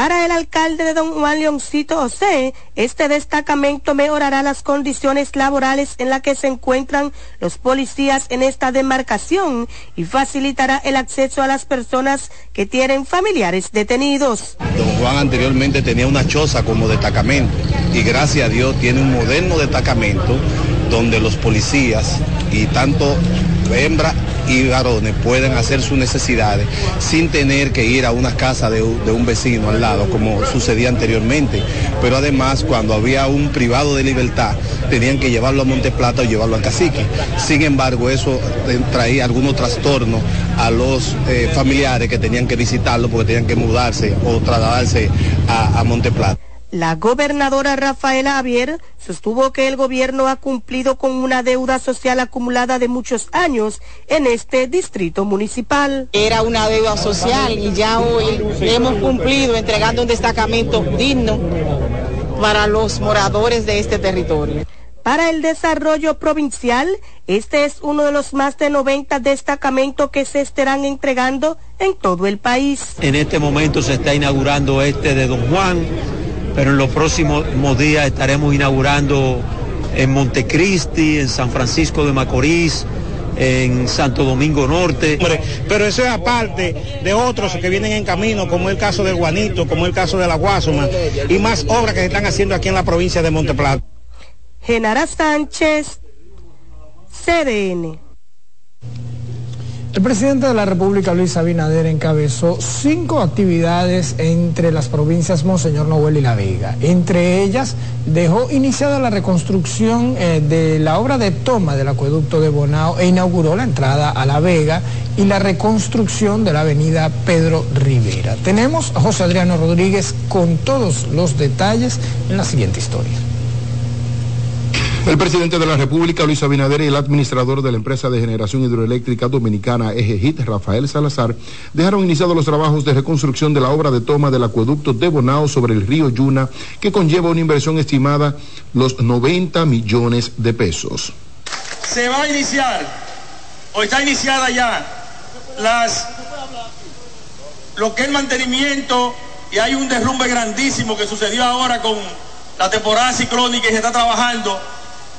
Para el alcalde de Don Juan Leoncito José, este destacamento mejorará las condiciones laborales en las que se encuentran los policías en esta demarcación y facilitará el acceso a las personas que tienen familiares detenidos. Don Juan anteriormente tenía una choza como destacamento y gracias a Dios tiene un moderno destacamento donde los policías y tanto hembra y varones pueden hacer sus necesidades sin tener que ir a una casa de, un vecino al lado, como sucedía anteriormente. Pero además, cuando había un privado de libertad, tenían que llevarlo a Monteplata o llevarlo a Cacique. Sin embargo, eso traía algunos trastornos a los eh, familiares que tenían que visitarlo porque tenían que mudarse o trasladarse a, a Monteplata. La gobernadora Rafaela Javier sostuvo que el gobierno ha cumplido con una deuda social acumulada de muchos años en este distrito municipal. Era una deuda social y ya hoy hemos cumplido entregando un destacamento digno para los moradores de este territorio. Para el desarrollo provincial, este es uno de los más de 90 destacamentos que se estarán entregando en todo el país. En este momento se está inaugurando este de Don Juan pero en los próximos días estaremos inaugurando en Montecristi, en San Francisco de Macorís, en Santo Domingo Norte. Pero eso es aparte de otros que vienen en camino, como el caso del Guanito, como el caso de la Guasuma, y más obras que se están haciendo aquí en la provincia de Monteplata. Genara Sánchez, CDN. El presidente de la República, Luis Abinader, encabezó cinco actividades entre las provincias Monseñor Noel y La Vega. Entre ellas, dejó iniciada la reconstrucción eh, de la obra de toma del acueducto de Bonao e inauguró la entrada a La Vega y la reconstrucción de la avenida Pedro Rivera. Tenemos a José Adriano Rodríguez con todos los detalles en la siguiente historia. El presidente de la República, Luis Abinader, y el administrador de la empresa de generación hidroeléctrica dominicana EGEHIT, Rafael Salazar, dejaron iniciados los trabajos de reconstrucción de la obra de toma del acueducto de Bonao sobre el río Yuna, que conlleva una inversión estimada los 90 millones de pesos. Se va a iniciar, o está iniciada ya, las, lo que es mantenimiento, y hay un derrumbe grandísimo que sucedió ahora con la temporada ciclónica y se está trabajando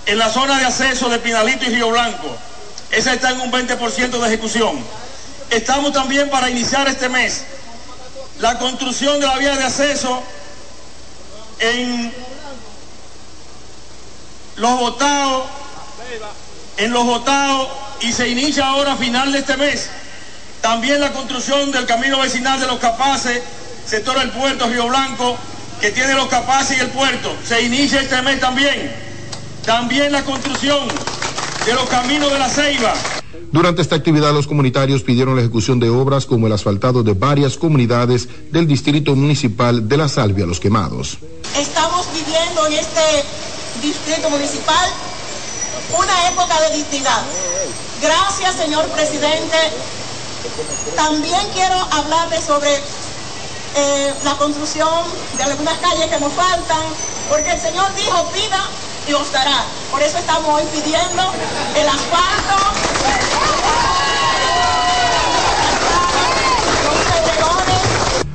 en la zona de acceso de Pinalito y Río Blanco. Esa está en un 20% de ejecución. Estamos también para iniciar este mes la construcción de la vía de acceso en los botados, en los botados y se inicia ahora a final de este mes. También la construcción del camino vecinal de los Capaces, sector del puerto Río Blanco, que tiene los Capaces y el puerto. Se inicia este mes también. También la construcción de los caminos de la Ceiba. Durante esta actividad, los comunitarios pidieron la ejecución de obras como el asfaltado de varias comunidades del distrito municipal de La Salvia Los Quemados. Estamos viviendo en este distrito municipal una época de dignidad. Gracias, señor presidente, También quiero hablarles sobre eh, la construcción de algunas calles que nos faltan, porque el Señor dijo, pida y os dará. Por eso estamos hoy pidiendo el asfalto.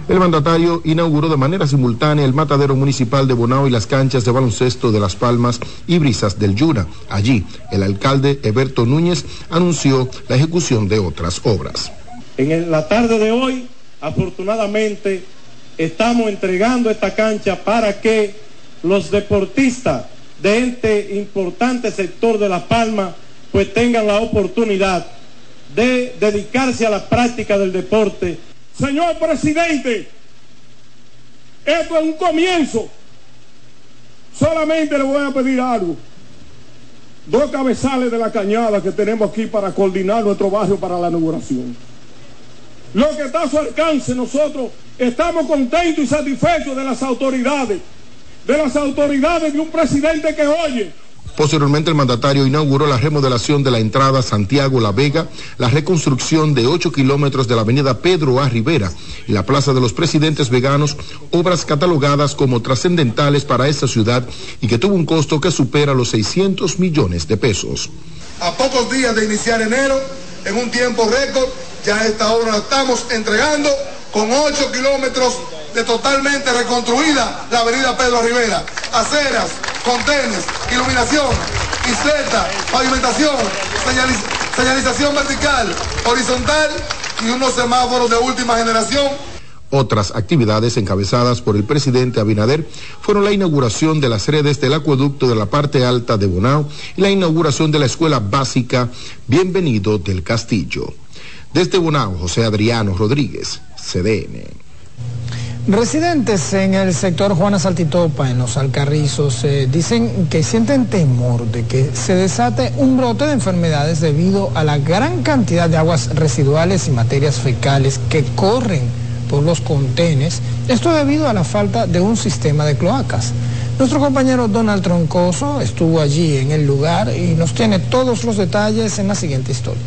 El mandatario inauguró de manera simultánea el matadero municipal de Bonao y las canchas de baloncesto de Las Palmas y Brisas del Yura. Allí, el alcalde Eberto Núñez anunció la ejecución de otras obras. En la tarde de hoy, afortunadamente, estamos entregando esta cancha para que los deportistas de este importante sector de La Palma pues tengan la oportunidad de dedicarse a la práctica del deporte Señor presidente, esto es un comienzo. Solamente le voy a pedir algo. Dos cabezales de la cañada que tenemos aquí para coordinar nuestro barrio para la inauguración. Lo que está a su alcance, nosotros estamos contentos y satisfechos de las autoridades, de las autoridades de un presidente que oye, Posteriormente, el mandatario inauguró la remodelación de la entrada Santiago-La Vega, la reconstrucción de 8 kilómetros de la avenida Pedro A. Rivera y la Plaza de los Presidentes Veganos, obras catalogadas como trascendentales para esta ciudad y que tuvo un costo que supera los 600 millones de pesos. A pocos días de iniciar enero, en un tiempo récord, ya esta obra la estamos entregando con 8 kilómetros de totalmente reconstruida la avenida Pedro Rivera. Aceras, contenes, iluminación, isleta, pavimentación, señalización vertical, horizontal y unos semáforos de última generación. Otras actividades encabezadas por el presidente Abinader fueron la inauguración de las redes del acueducto de la parte alta de Bonao y la inauguración de la escuela básica Bienvenido del Castillo. Desde Bonao, José Adriano Rodríguez, CDN. Residentes en el sector Juana Saltitopa, en los Alcarrizos, eh, dicen que sienten temor de que se desate un brote de enfermedades debido a la gran cantidad de aguas residuales y materias fecales que corren por los contenes, esto debido a la falta de un sistema de cloacas. Nuestro compañero Donald Troncoso estuvo allí en el lugar y nos tiene todos los detalles en la siguiente historia.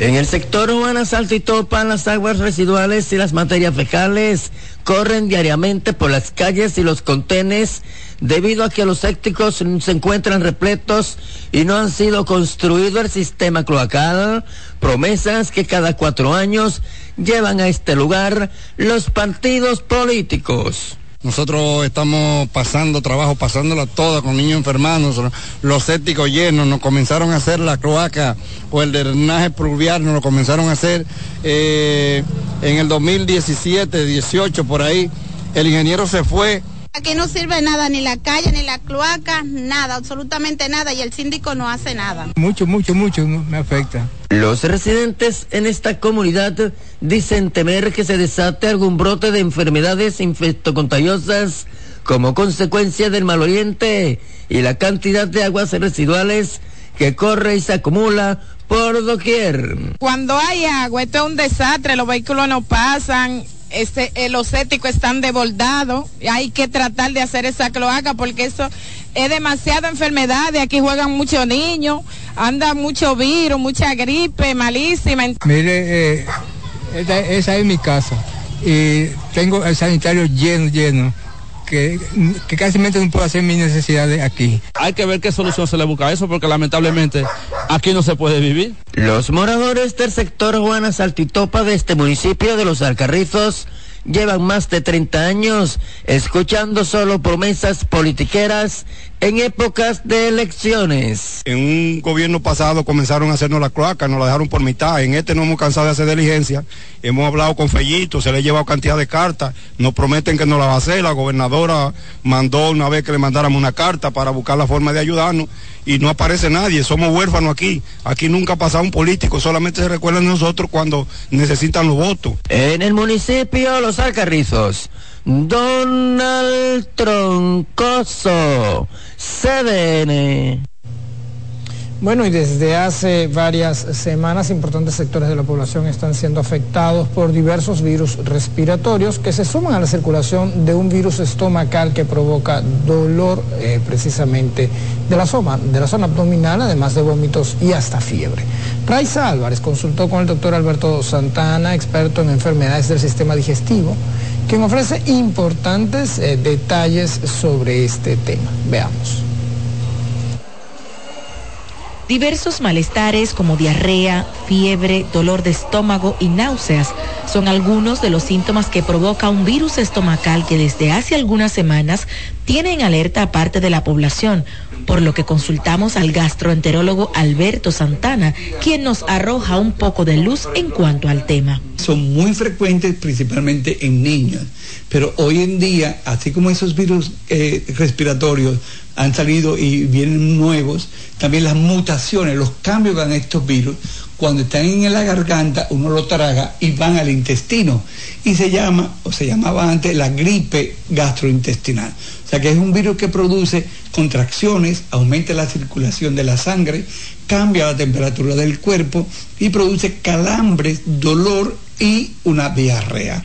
En el sector Juana Saltitopa, las aguas residuales y las materias fecales corren diariamente por las calles y los contenes debido a que los sépticos se encuentran repletos y no han sido construido el sistema cloacal, promesas que cada cuatro años llevan a este lugar los partidos políticos. Nosotros estamos pasando trabajo, pasándola toda con niños enfermados, los sépticos llenos, nos comenzaron a hacer la cloaca o el drenaje pluvial, nos lo comenzaron a hacer eh, en el 2017, 18 por ahí. El ingeniero se fue Aquí no sirve nada, ni la calle, ni la cloaca, nada, absolutamente nada, y el síndico no hace nada. Mucho, mucho, mucho me afecta. Los residentes en esta comunidad dicen temer que se desate algún brote de enfermedades infectocontagiosas como consecuencia del mal oriente y la cantidad de aguas residuales que corre y se acumula por doquier. Cuando hay agua, esto es un desastre, los vehículos no pasan, ese, los éticos están desbordados. Hay que tratar de hacer esa cloaca porque eso es demasiada enfermedad. De aquí juegan muchos niños, anda mucho virus, mucha gripe malísima. Mire, eh, esa es mi casa y tengo el sanitario lleno, lleno que, casi no puedo hacer mis necesidades aquí. Hay que ver qué solución se le busca a eso porque lamentablemente aquí no se puede vivir. Los moradores del sector Juana Saltitopa de este municipio de Los Alcarrizos llevan más de 30 años escuchando solo promesas politiqueras en épocas de elecciones. En un gobierno pasado comenzaron a hacernos la cloaca, nos la dejaron por mitad. En este no hemos cansado de hacer diligencia. Hemos hablado con Fellito, se le ha llevado cantidad de cartas. Nos prometen que nos la va a hacer. La gobernadora mandó una vez que le mandáramos una carta para buscar la forma de ayudarnos y no aparece nadie. Somos huérfanos aquí. Aquí nunca ha pasado un político, solamente se recuerdan de nosotros cuando necesitan los votos. En el municipio Los Alcarrizos Donald Troncoso, CDN. Bueno, y desde hace varias semanas importantes sectores de la población están siendo afectados por diversos virus respiratorios que se suman a la circulación de un virus estomacal que provoca dolor eh, precisamente de la, zona, de la zona abdominal, además de vómitos y hasta fiebre. Raiza Álvarez consultó con el doctor Alberto Santana, experto en enfermedades del sistema digestivo, quien ofrece importantes eh, detalles sobre este tema. Veamos. Diversos malestares como diarrea, fiebre, dolor de estómago y náuseas son algunos de los síntomas que provoca un virus estomacal que desde hace algunas semanas tiene en alerta a parte de la población, por lo que consultamos al gastroenterólogo Alberto Santana, quien nos arroja un poco de luz en cuanto al tema. Son muy frecuentes principalmente en niños, pero hoy en día, así como esos virus eh, respiratorios han salido y vienen nuevos, también las mutaciones, los cambios que estos virus, cuando están en la garganta, uno lo traga y van al intestino. Y se llama, o se llamaba antes, la gripe gastrointestinal. O sea que es un virus que produce contracciones, aumenta la circulación de la sangre, cambia la temperatura del cuerpo y produce calambres, dolor y una diarrea.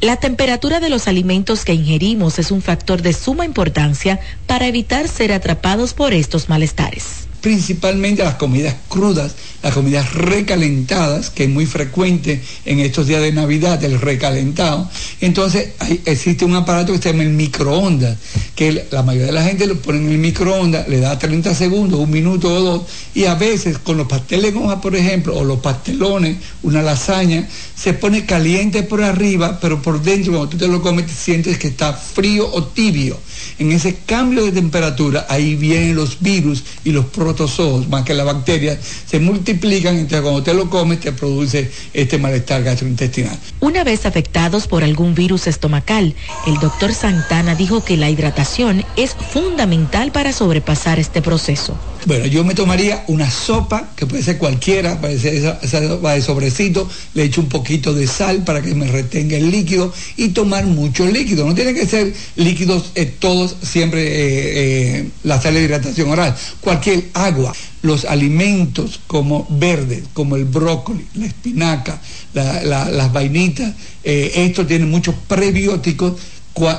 La temperatura de los alimentos que ingerimos es un factor de suma importancia para evitar ser atrapados por estos malestares principalmente las comidas crudas, las comidas recalentadas, que es muy frecuente en estos días de Navidad, el recalentado. Entonces existe un aparato que se llama el microondas, que la mayoría de la gente lo pone en el microondas, le da 30 segundos, un minuto o dos, y a veces con los pasteles hoja, por ejemplo, o los pastelones, una lasaña, se pone caliente por arriba, pero por dentro cuando tú te lo comes sientes que está frío o tibio. En ese cambio de temperatura, ahí vienen los virus y los protozoos, más que las bacterias, se multiplican, entonces cuando te lo comes te produce este malestar gastrointestinal. Una vez afectados por algún virus estomacal, el doctor Santana dijo que la hidratación es fundamental para sobrepasar este proceso. Bueno, yo me tomaría una sopa, que puede ser cualquiera, puede ser esa, sopa de sobrecito, le echo un poquito de sal para que me retenga el líquido y tomar mucho líquido. No tiene que ser líquidos eh, todos siempre eh, eh, la sal de hidratación oral. Cualquier agua, los alimentos como verdes, como el brócoli, la espinaca, las vainitas, esto tiene muchos prebióticos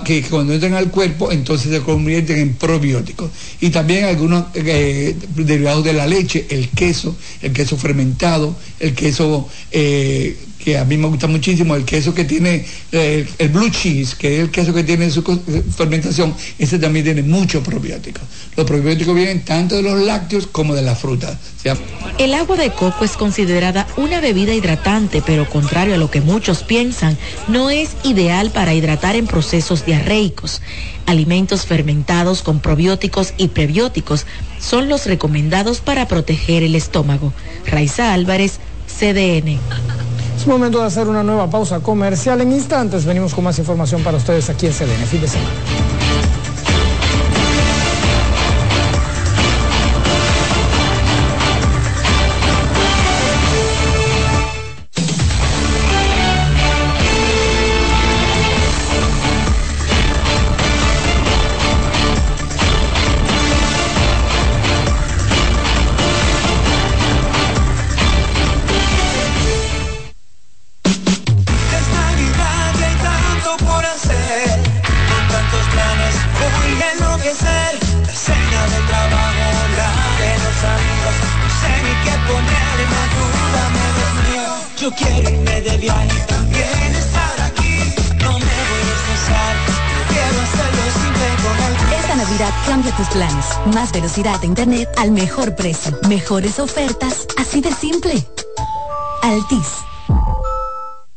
que cuando entran al cuerpo entonces se convierten en probióticos. Y también algunos eh, derivados de la leche, el queso, el queso fermentado, el queso eh, que a mí me gusta muchísimo, el queso que tiene eh, el blue cheese, que es el queso que tiene su fermentación, ese también tiene muchos probióticos. Los probióticos vienen tanto de los lácteos como de las frutas. El agua de coco es considerada una bebida hidratante, pero contrario a lo que muchos piensan, no es ideal para hidratar en procesos diarreicos. Alimentos fermentados con probióticos y prebióticos son los recomendados para proteger el estómago. Raiza Álvarez, CDN. Es momento de hacer una nueva pausa comercial. En instantes venimos con más información para ustedes aquí en CDN. Fin de semana. Velocidad de internet al mejor precio. Mejores ofertas, así de simple. Altis.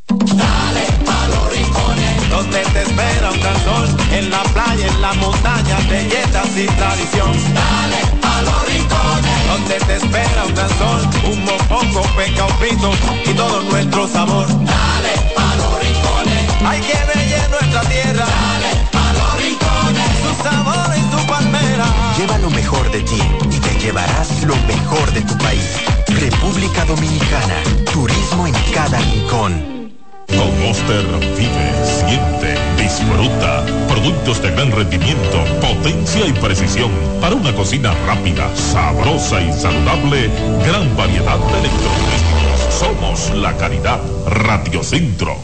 Dale a los rincones, donde te espera un gran sol, en la playa, en la montaña, belletas y tradición. Dale a los rincones, donde te espera un gran sol, un mopongo, peca, un frito y todo nuestro sabor. Dale a los rincones, hay que bella nuestra tierra. Dale a los rincones, su sabor y su palmera. Lleva lo mejor de ti y te llevarás lo mejor de tu país. República Dominicana, turismo en cada rincón. Con Monster vive, siente, disfruta. Productos de gran rendimiento, potencia y precisión para una cocina rápida, sabrosa y saludable. Gran variedad de electrodomésticos. Somos la calidad. Radiocentro.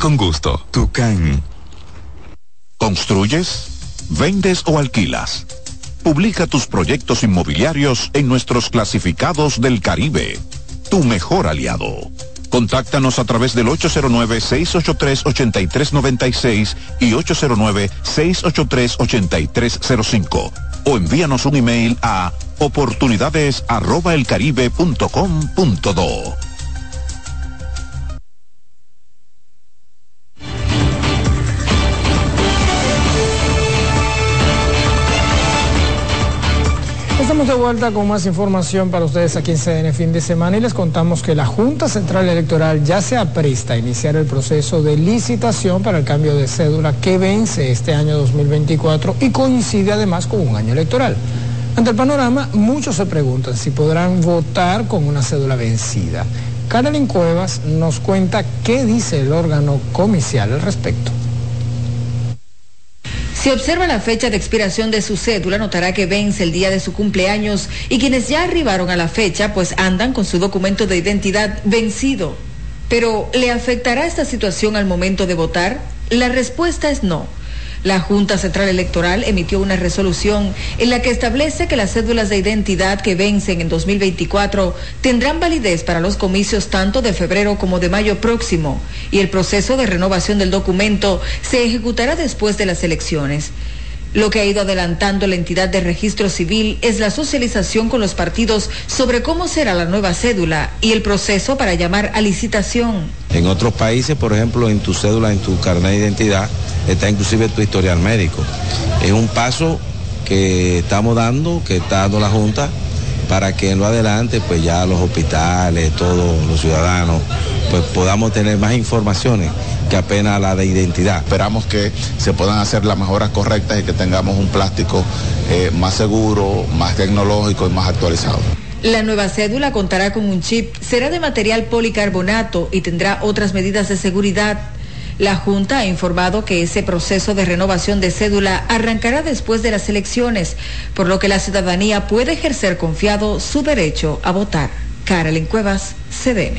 Con gusto. Tucán. ¿Construyes? ¿Vendes o alquilas? Publica tus proyectos inmobiliarios en nuestros clasificados del Caribe. Tu mejor aliado. Contáctanos a través del 809-683-8396 y 809-683-8305 o envíanos un email a oportunidades@elcaribe.com.do. vuelta con más información para ustedes aquí en CDN fin de semana y les contamos que la Junta Central Electoral ya se apresta a iniciar el proceso de licitación para el cambio de cédula que vence este año 2024 y coincide además con un año electoral. Ante el panorama, muchos se preguntan si podrán votar con una cédula vencida. Carolyn Cuevas nos cuenta qué dice el órgano comicial al respecto. Si observa la fecha de expiración de su cédula, notará que vence el día de su cumpleaños y quienes ya arribaron a la fecha, pues andan con su documento de identidad vencido. Pero, ¿le afectará esta situación al momento de votar? La respuesta es no. La Junta Central Electoral emitió una resolución en la que establece que las cédulas de identidad que vencen en 2024 tendrán validez para los comicios tanto de febrero como de mayo próximo y el proceso de renovación del documento se ejecutará después de las elecciones. Lo que ha ido adelantando la entidad de registro civil es la socialización con los partidos sobre cómo será la nueva cédula y el proceso para llamar a licitación. En otros países, por ejemplo, en tu cédula, en tu carnet de identidad, está inclusive tu historial médico. Es un paso que estamos dando, que está dando la Junta, para que en lo adelante, pues ya los hospitales, todos los ciudadanos, pues podamos tener más informaciones que apenas la de identidad. Esperamos que se puedan hacer las mejoras correctas y que tengamos un plástico eh, más seguro, más tecnológico y más actualizado. La nueva cédula contará con un chip, será de material policarbonato y tendrá otras medidas de seguridad. La Junta ha informado que ese proceso de renovación de cédula arrancará después de las elecciones, por lo que la ciudadanía puede ejercer confiado su derecho a votar. Carolyn Cuevas, CDN.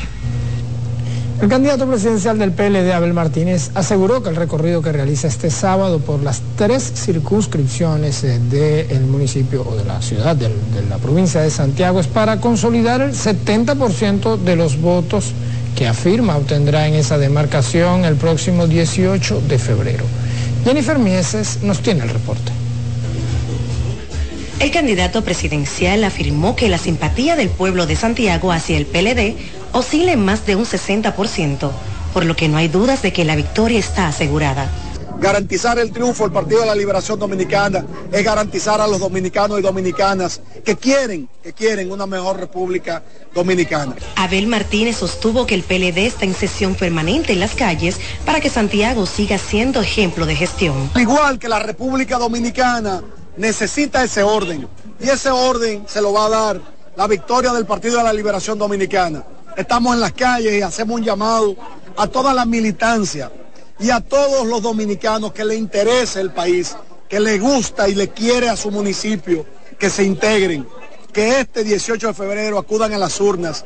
El candidato presidencial del PLD, Abel Martínez, aseguró que el recorrido que realiza este sábado por las tres circunscripciones eh, del municipio o de la ciudad de, de la provincia de Santiago es para consolidar el 70% de los votos que afirma obtendrá en esa demarcación el próximo 18 de febrero. Jennifer Mieses nos tiene el reporte. El candidato presidencial afirmó que la simpatía del pueblo de Santiago hacia el PLD oscila en más de un 60%, por lo que no hay dudas de que la victoria está asegurada. Garantizar el triunfo del Partido de la Liberación Dominicana es garantizar a los dominicanos y dominicanas que quieren, que quieren una mejor República Dominicana. Abel Martínez sostuvo que el PLD está en sesión permanente en las calles para que Santiago siga siendo ejemplo de gestión. Igual que la República Dominicana necesita ese orden y ese orden se lo va a dar la victoria del Partido de la Liberación Dominicana. Estamos en las calles y hacemos un llamado a toda la militancia y a todos los dominicanos que le interese el país, que le gusta y le quiere a su municipio, que se integren, que este 18 de febrero acudan a las urnas.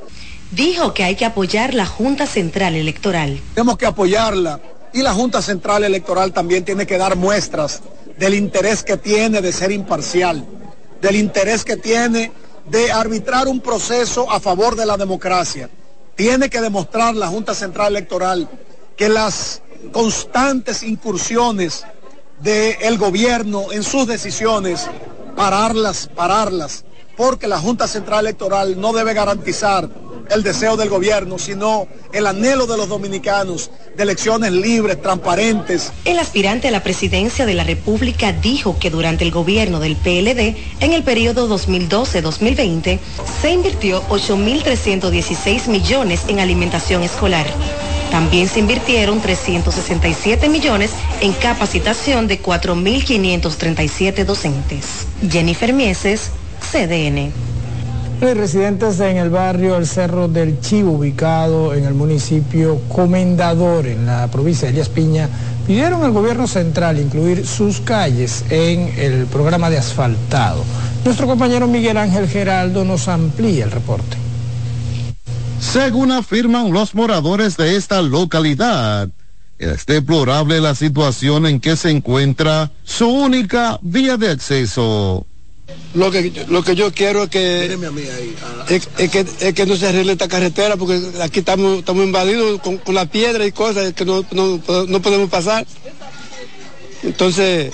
Dijo que hay que apoyar la Junta Central Electoral. Tenemos que apoyarla y la Junta Central Electoral también tiene que dar muestras del interés que tiene de ser imparcial, del interés que tiene de arbitrar un proceso a favor de la democracia. Tiene que demostrar la Junta Central Electoral que las constantes incursiones del gobierno en sus decisiones, pararlas, pararlas, porque la Junta Central Electoral no debe garantizar el deseo del gobierno, sino el anhelo de los dominicanos de elecciones libres, transparentes. El aspirante a la presidencia de la República dijo que durante el gobierno del PLD, en el periodo 2012-2020, se invirtió 8.316 millones en alimentación escolar. También se invirtieron 367 millones en capacitación de 4.537 docentes. Jennifer Mieses, CDN. Hay residentes en el barrio El Cerro del Chivo, ubicado en el municipio Comendador, en la provincia de Elías Piña, pidieron al gobierno central incluir sus calles en el programa de asfaltado. Nuestro compañero Miguel Ángel Geraldo nos amplía el reporte. Según afirman los moradores de esta localidad, es deplorable la situación en que se encuentra su única vía de acceso. Lo que, lo que yo quiero es que, es, es que, es que no se arregle esta carretera porque aquí estamos, estamos invadidos con, con la piedra y cosas que no, no, no podemos pasar. Entonces,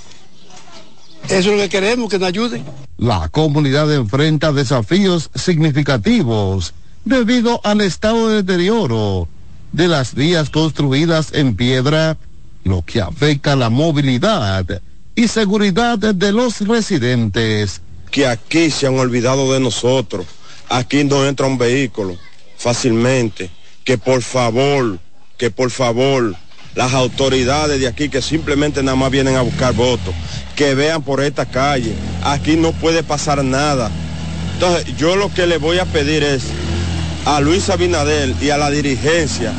eso es lo que queremos, que nos ayuden. La comunidad enfrenta desafíos significativos debido al estado de deterioro de las vías construidas en piedra, lo que afecta la movilidad y seguridad de los residentes. Que aquí se han olvidado de nosotros, aquí no entra un vehículo fácilmente, que por favor, que por favor, las autoridades de aquí que simplemente nada más vienen a buscar votos, que vean por esta calle, aquí no puede pasar nada. Entonces yo lo que le voy a pedir es a Luis Abinadel y a la dirigencia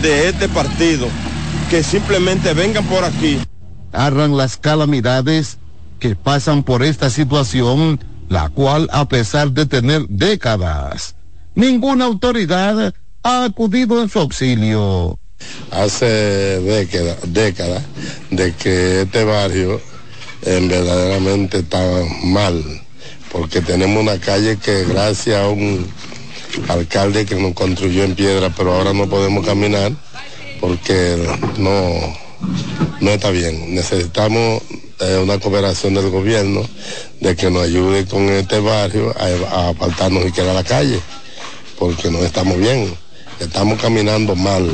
de este partido que simplemente vengan por aquí. Arran las calamidades que pasan por esta situación, la cual a pesar de tener décadas, ninguna autoridad ha acudido en su auxilio. Hace décadas década de que este barrio en verdaderamente está mal, porque tenemos una calle que gracias a un alcalde que nos construyó en piedra, pero ahora no podemos caminar porque no, no está bien. Necesitamos eh, una cooperación del gobierno de que nos ayude con este barrio a, a apartarnos y quedar a la calle, porque no estamos bien, estamos caminando mal.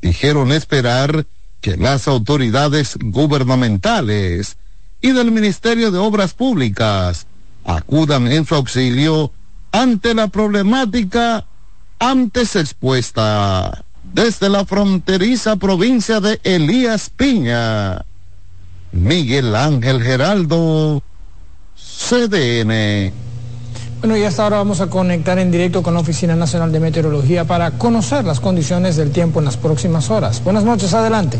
Dijeron esperar que las autoridades gubernamentales y del Ministerio de Obras Públicas acudan en su auxilio ante la problemática antes expuesta desde la fronteriza provincia de Elías Piña. Miguel Ángel Geraldo, CDN. Bueno, y hasta ahora vamos a conectar en directo con la Oficina Nacional de Meteorología para conocer las condiciones del tiempo en las próximas horas. Buenas noches, adelante.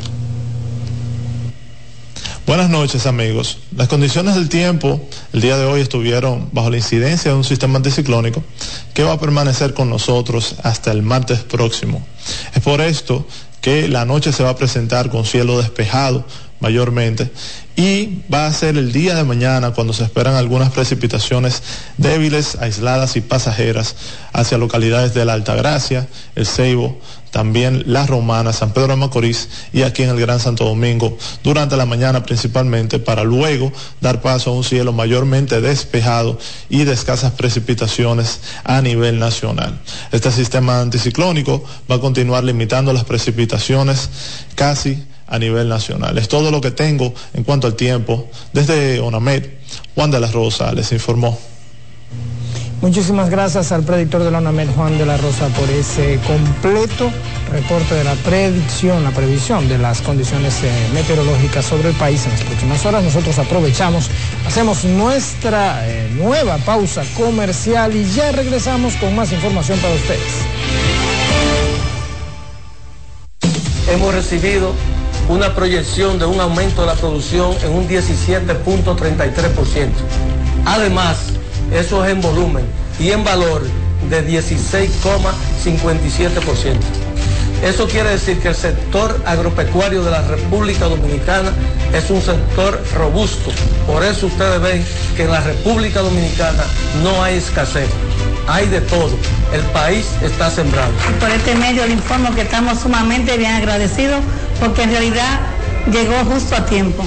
Buenas noches amigos. Las condiciones del tiempo el día de hoy estuvieron bajo la incidencia de un sistema anticiclónico que va a permanecer con nosotros hasta el martes próximo. Es por esto que la noche se va a presentar con cielo despejado mayormente y va a ser el día de mañana cuando se esperan algunas precipitaciones débiles, aisladas y pasajeras hacia localidades de la Altagracia, el Ceibo, también La Romana, San Pedro de Macorís y aquí en el Gran Santo Domingo durante la mañana principalmente para luego dar paso a un cielo mayormente despejado y de escasas precipitaciones a nivel nacional. Este sistema anticiclónico va a continuar limitando las precipitaciones casi a nivel nacional. Es todo lo que tengo en cuanto al tiempo. Desde ONAMED, Juan de la Rosa les informó. Muchísimas gracias al predictor de la UNAMED, Juan de la Rosa, por ese completo reporte de la predicción, la previsión de las condiciones eh, meteorológicas sobre el país en las próximas horas. Nosotros aprovechamos, hacemos nuestra eh, nueva pausa comercial y ya regresamos con más información para ustedes. Hemos recibido una proyección de un aumento de la producción en un 17.33%. Además, eso es en volumen y en valor de 16,57%. Eso quiere decir que el sector agropecuario de la República Dominicana es un sector robusto. Por eso ustedes ven que en la República Dominicana no hay escasez. Hay de todo. El país está sembrado. Por este medio le informo que estamos sumamente bien agradecidos porque en realidad llegó justo a tiempo.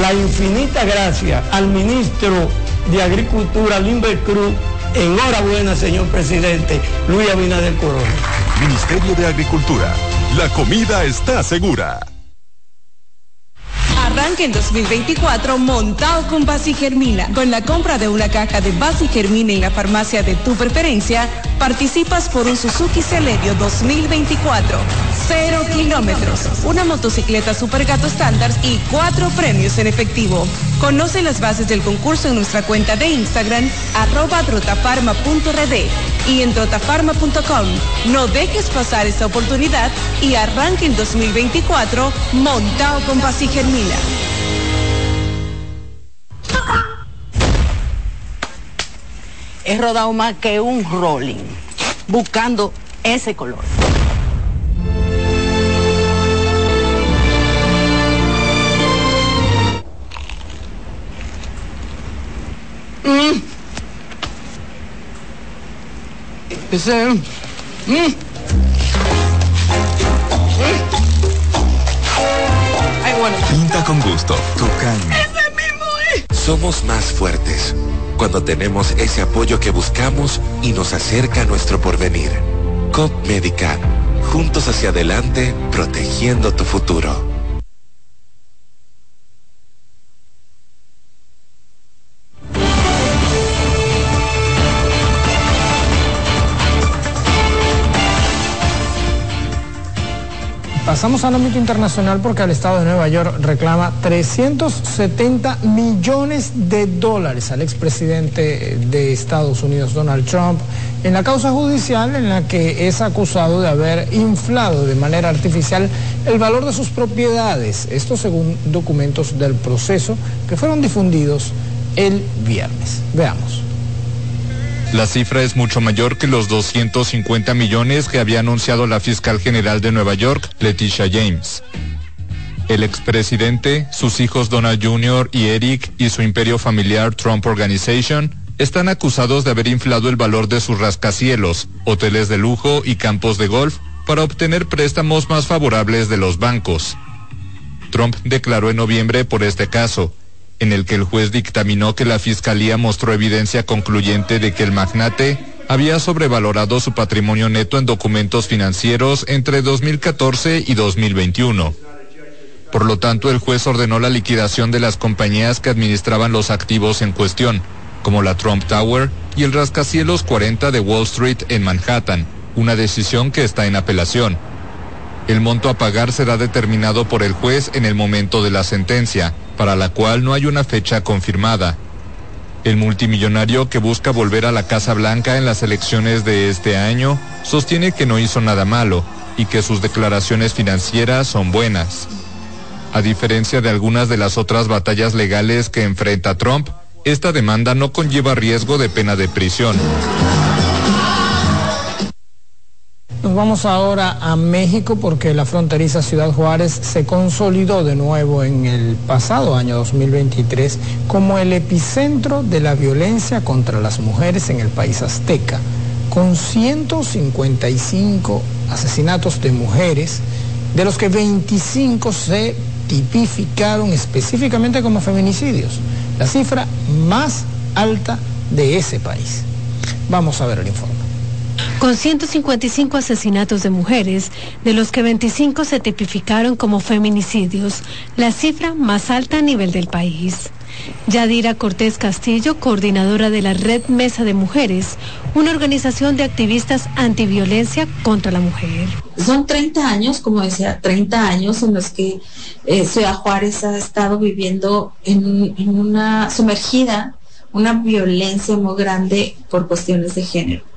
La infinita gracia al ministro de Agricultura, Limber Cruz, Enhorabuena, señor presidente Luis Abinader Corona. Ministerio de Agricultura. La comida está segura. Arranca en 2024 montado con Basi Germina. Con la compra de una caja de Basi Germina en la farmacia de tu preferencia, participas por un Suzuki Celerio 2024. Cero kilómetros, una motocicleta Super Gato estándar y cuatro premios en efectivo. Conoce las bases del concurso en nuestra cuenta de Instagram, arroba trotafarma.rd y en trotafarma.com. No dejes pasar esta oportunidad y arranque en 2024 montado con Germina. He rodado más que un rolling, buscando ese color. Mm. Ese. Mm. Ay, bueno. Pinta con gusto, Tucán. Ese mismo es. Somos más fuertes cuando tenemos ese apoyo que buscamos y nos acerca a nuestro porvenir. COP Médica, juntos hacia adelante, protegiendo tu futuro. Pasamos al ámbito internacional porque el Estado de Nueva York reclama 370 millones de dólares al expresidente de Estados Unidos, Donald Trump, en la causa judicial en la que es acusado de haber inflado de manera artificial el valor de sus propiedades. Esto según documentos del proceso que fueron difundidos el viernes. Veamos. La cifra es mucho mayor que los 250 millones que había anunciado la fiscal general de Nueva York, Leticia James. El expresidente, sus hijos Donald Jr. y Eric y su imperio familiar Trump Organization están acusados de haber inflado el valor de sus rascacielos, hoteles de lujo y campos de golf para obtener préstamos más favorables de los bancos. Trump declaró en noviembre por este caso, en el que el juez dictaminó que la fiscalía mostró evidencia concluyente de que el magnate había sobrevalorado su patrimonio neto en documentos financieros entre 2014 y 2021. Por lo tanto, el juez ordenó la liquidación de las compañías que administraban los activos en cuestión, como la Trump Tower y el rascacielos 40 de Wall Street en Manhattan, una decisión que está en apelación. El monto a pagar será determinado por el juez en el momento de la sentencia, para la cual no hay una fecha confirmada. El multimillonario que busca volver a la Casa Blanca en las elecciones de este año sostiene que no hizo nada malo y que sus declaraciones financieras son buenas. A diferencia de algunas de las otras batallas legales que enfrenta Trump, esta demanda no conlleva riesgo de pena de prisión. Nos vamos ahora a México porque la fronteriza Ciudad Juárez se consolidó de nuevo en el pasado año 2023 como el epicentro de la violencia contra las mujeres en el país azteca, con 155 asesinatos de mujeres, de los que 25 se tipificaron específicamente como feminicidios, la cifra más alta de ese país. Vamos a ver el informe. Con 155 asesinatos de mujeres, de los que 25 se tipificaron como feminicidios, la cifra más alta a nivel del país. Yadira Cortés Castillo, coordinadora de la Red Mesa de Mujeres, una organización de activistas antiviolencia contra la mujer. Son 30 años, como decía, 30 años en los que eh, Ciudad Juárez ha estado viviendo en, en una sumergida, una violencia muy grande por cuestiones de género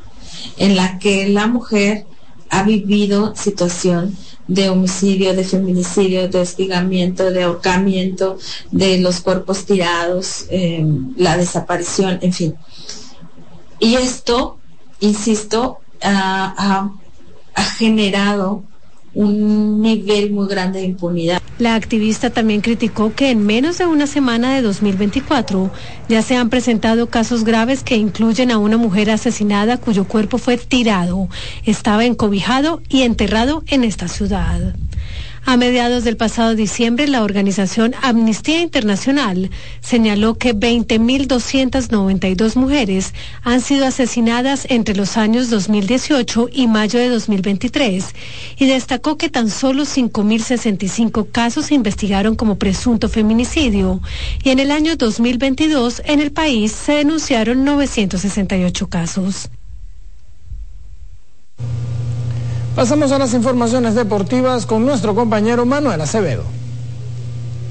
en la que la mujer ha vivido situación de homicidio, de feminicidio, de hostigamiento, de ahorcamiento, de los cuerpos tirados, eh, la desaparición, en fin. Y esto, insisto, ha generado un nivel muy grande de impunidad. La activista también criticó que en menos de una semana de 2024 ya se han presentado casos graves que incluyen a una mujer asesinada cuyo cuerpo fue tirado, estaba encobijado y enterrado en esta ciudad. A mediados del pasado diciembre, la organización Amnistía Internacional señaló que 20.292 mujeres han sido asesinadas entre los años 2018 y mayo de 2023 y destacó que tan solo 5.065 casos se investigaron como presunto feminicidio y en el año 2022 en el país se denunciaron 968 casos. Pasamos a las informaciones deportivas con nuestro compañero Manuel Acevedo.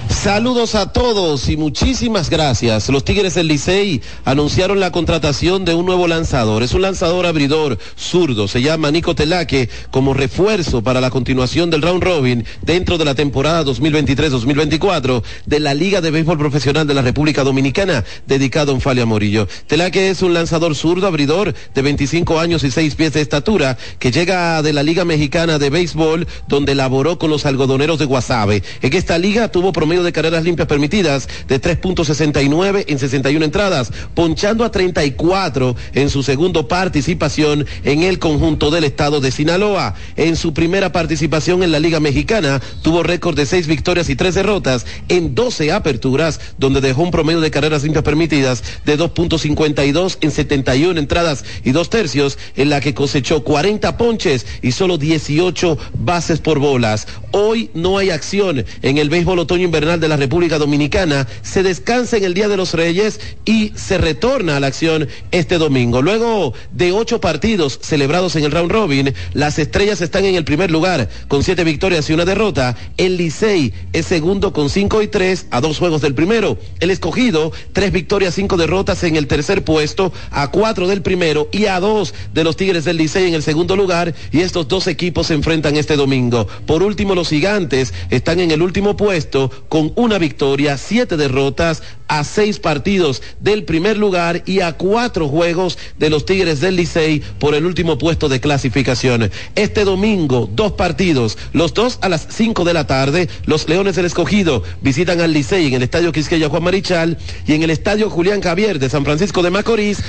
Saludos a todos y muchísimas gracias. Los Tigres del Licey anunciaron la contratación de un nuevo lanzador. Es un lanzador abridor zurdo. Se llama Nico Telaque como refuerzo para la continuación del round robin dentro de la temporada 2023-2024 de la Liga de Béisbol Profesional de la República Dominicana dedicado a Onfalia Morillo. Telaque es un lanzador zurdo abridor de 25 años y 6 pies de estatura que llega de la Liga Mexicana de Béisbol donde laboró con los algodoneros de Guasave. En esta liga tuvo promedio de carreras limpias permitidas de 3.69 en 61 entradas, ponchando a 34 en su segundo participación en el conjunto del estado de Sinaloa. En su primera participación en la Liga Mexicana tuvo récord de 6 victorias y 3 derrotas en 12 aperturas, donde dejó un promedio de carreras limpias permitidas de 2.52 en 71 entradas y dos tercios, en la que cosechó 40 ponches y solo 18 bases por bolas. Hoy no hay acción en el béisbol otoño invernal de la República Dominicana. Se descansa en el Día de los Reyes y se retorna a la acción este domingo. Luego de ocho partidos celebrados en el round robin, las estrellas están en el primer lugar con siete victorias y una derrota. El Licey es segundo con cinco y tres a dos juegos del primero. El escogido, tres victorias, cinco derrotas en el tercer puesto, a cuatro del primero y a dos de los Tigres del Licey en el segundo lugar. Y estos dos equipos se enfrentan este domingo. Por último, los gigantes están en el último puesto con una victoria, siete derrotas a seis partidos del primer lugar y a cuatro juegos de los Tigres del Licey por el último puesto de clasificación. Este domingo, dos partidos, los dos a las cinco de la tarde, los Leones del Escogido visitan al Licey en el Estadio Quisqueya Juan Marichal y en el Estadio Julián Javier de San Francisco de Macorís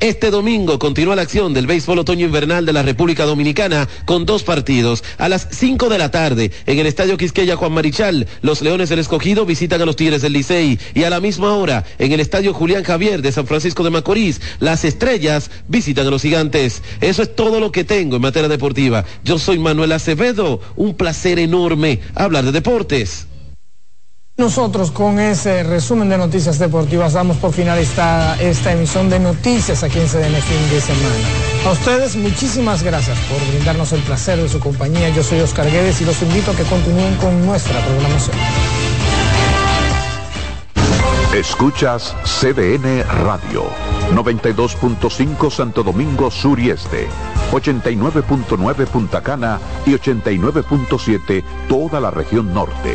este domingo continúa la acción del béisbol otoño invernal de la República Dominicana con dos partidos. A las 5 de la tarde, en el Estadio Quisqueya Juan Marichal, los Leones del Escogido visitan a los Tigres del Licey. Y a la misma hora, en el Estadio Julián Javier de San Francisco de Macorís, las Estrellas visitan a los Gigantes. Eso es todo lo que tengo en materia deportiva. Yo soy Manuel Acevedo. Un placer enorme hablar de deportes. Nosotros con ese resumen de noticias deportivas damos por final esta, emisión de noticias aquí en CDN fin de semana. A ustedes muchísimas gracias por brindarnos el placer de su compañía. Yo soy Oscar Guedes y los invito a que continúen con nuestra programación. Escuchas CDN Radio, 92.5 Santo Domingo Sur y Este, 89.9 Punta Cana y 89.7 toda la región norte.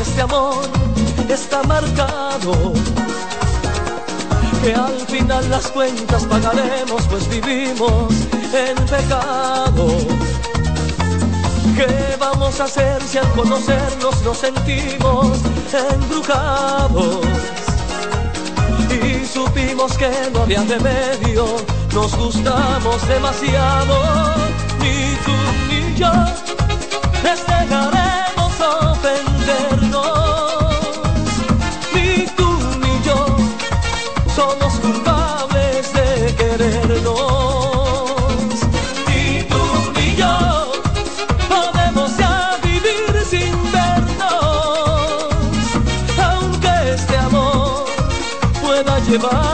Este amor está marcado. Que al final las cuentas pagaremos pues vivimos en pecado. ¿Qué vamos a hacer si al conocernos nos sentimos embrujados? Y supimos que no había remedio, nos gustamos demasiado, ni tú ni yo les pueda llevarnos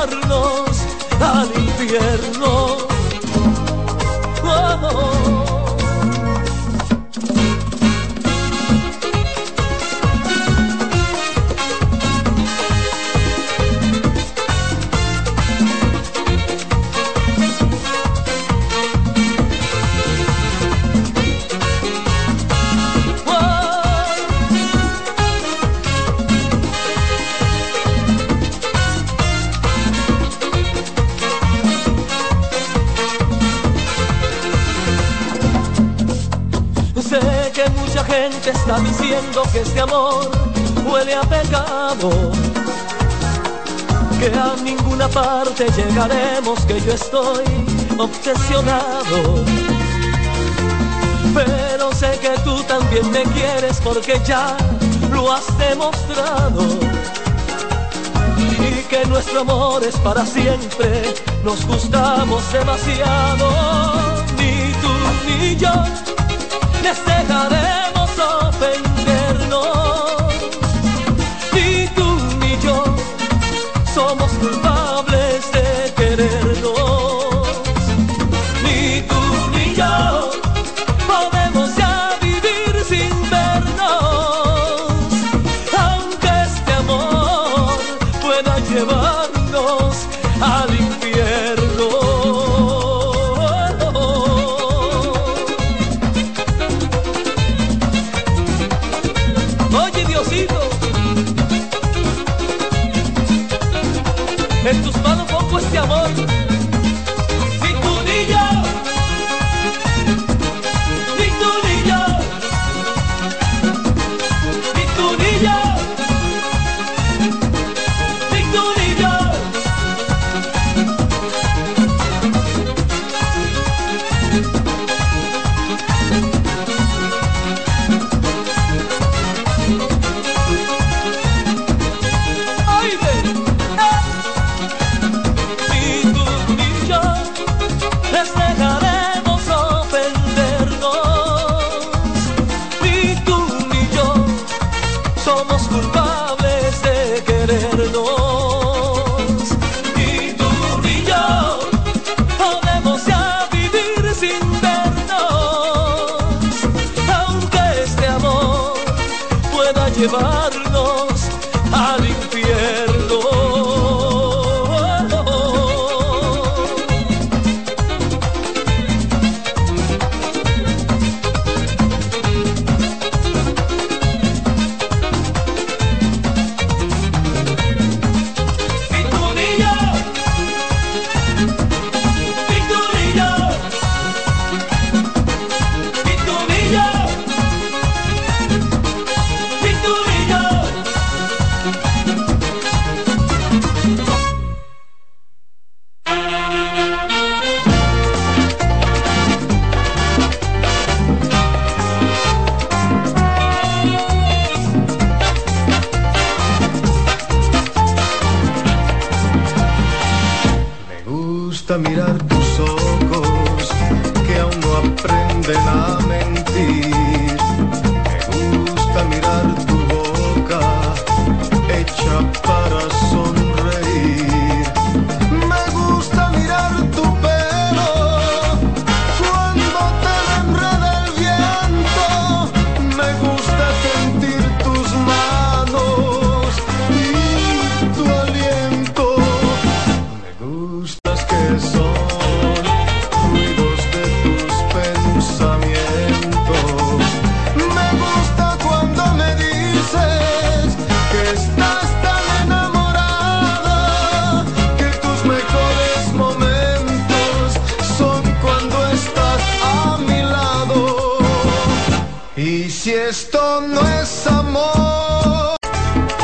gente está diciendo que este amor huele a pecado, que a ninguna parte llegaremos, que yo estoy obsesionado. Pero sé que tú también me quieres porque ya lo has demostrado. Y que nuestro amor es para siempre, nos gustamos demasiado, ni tú ni yo les dejaremos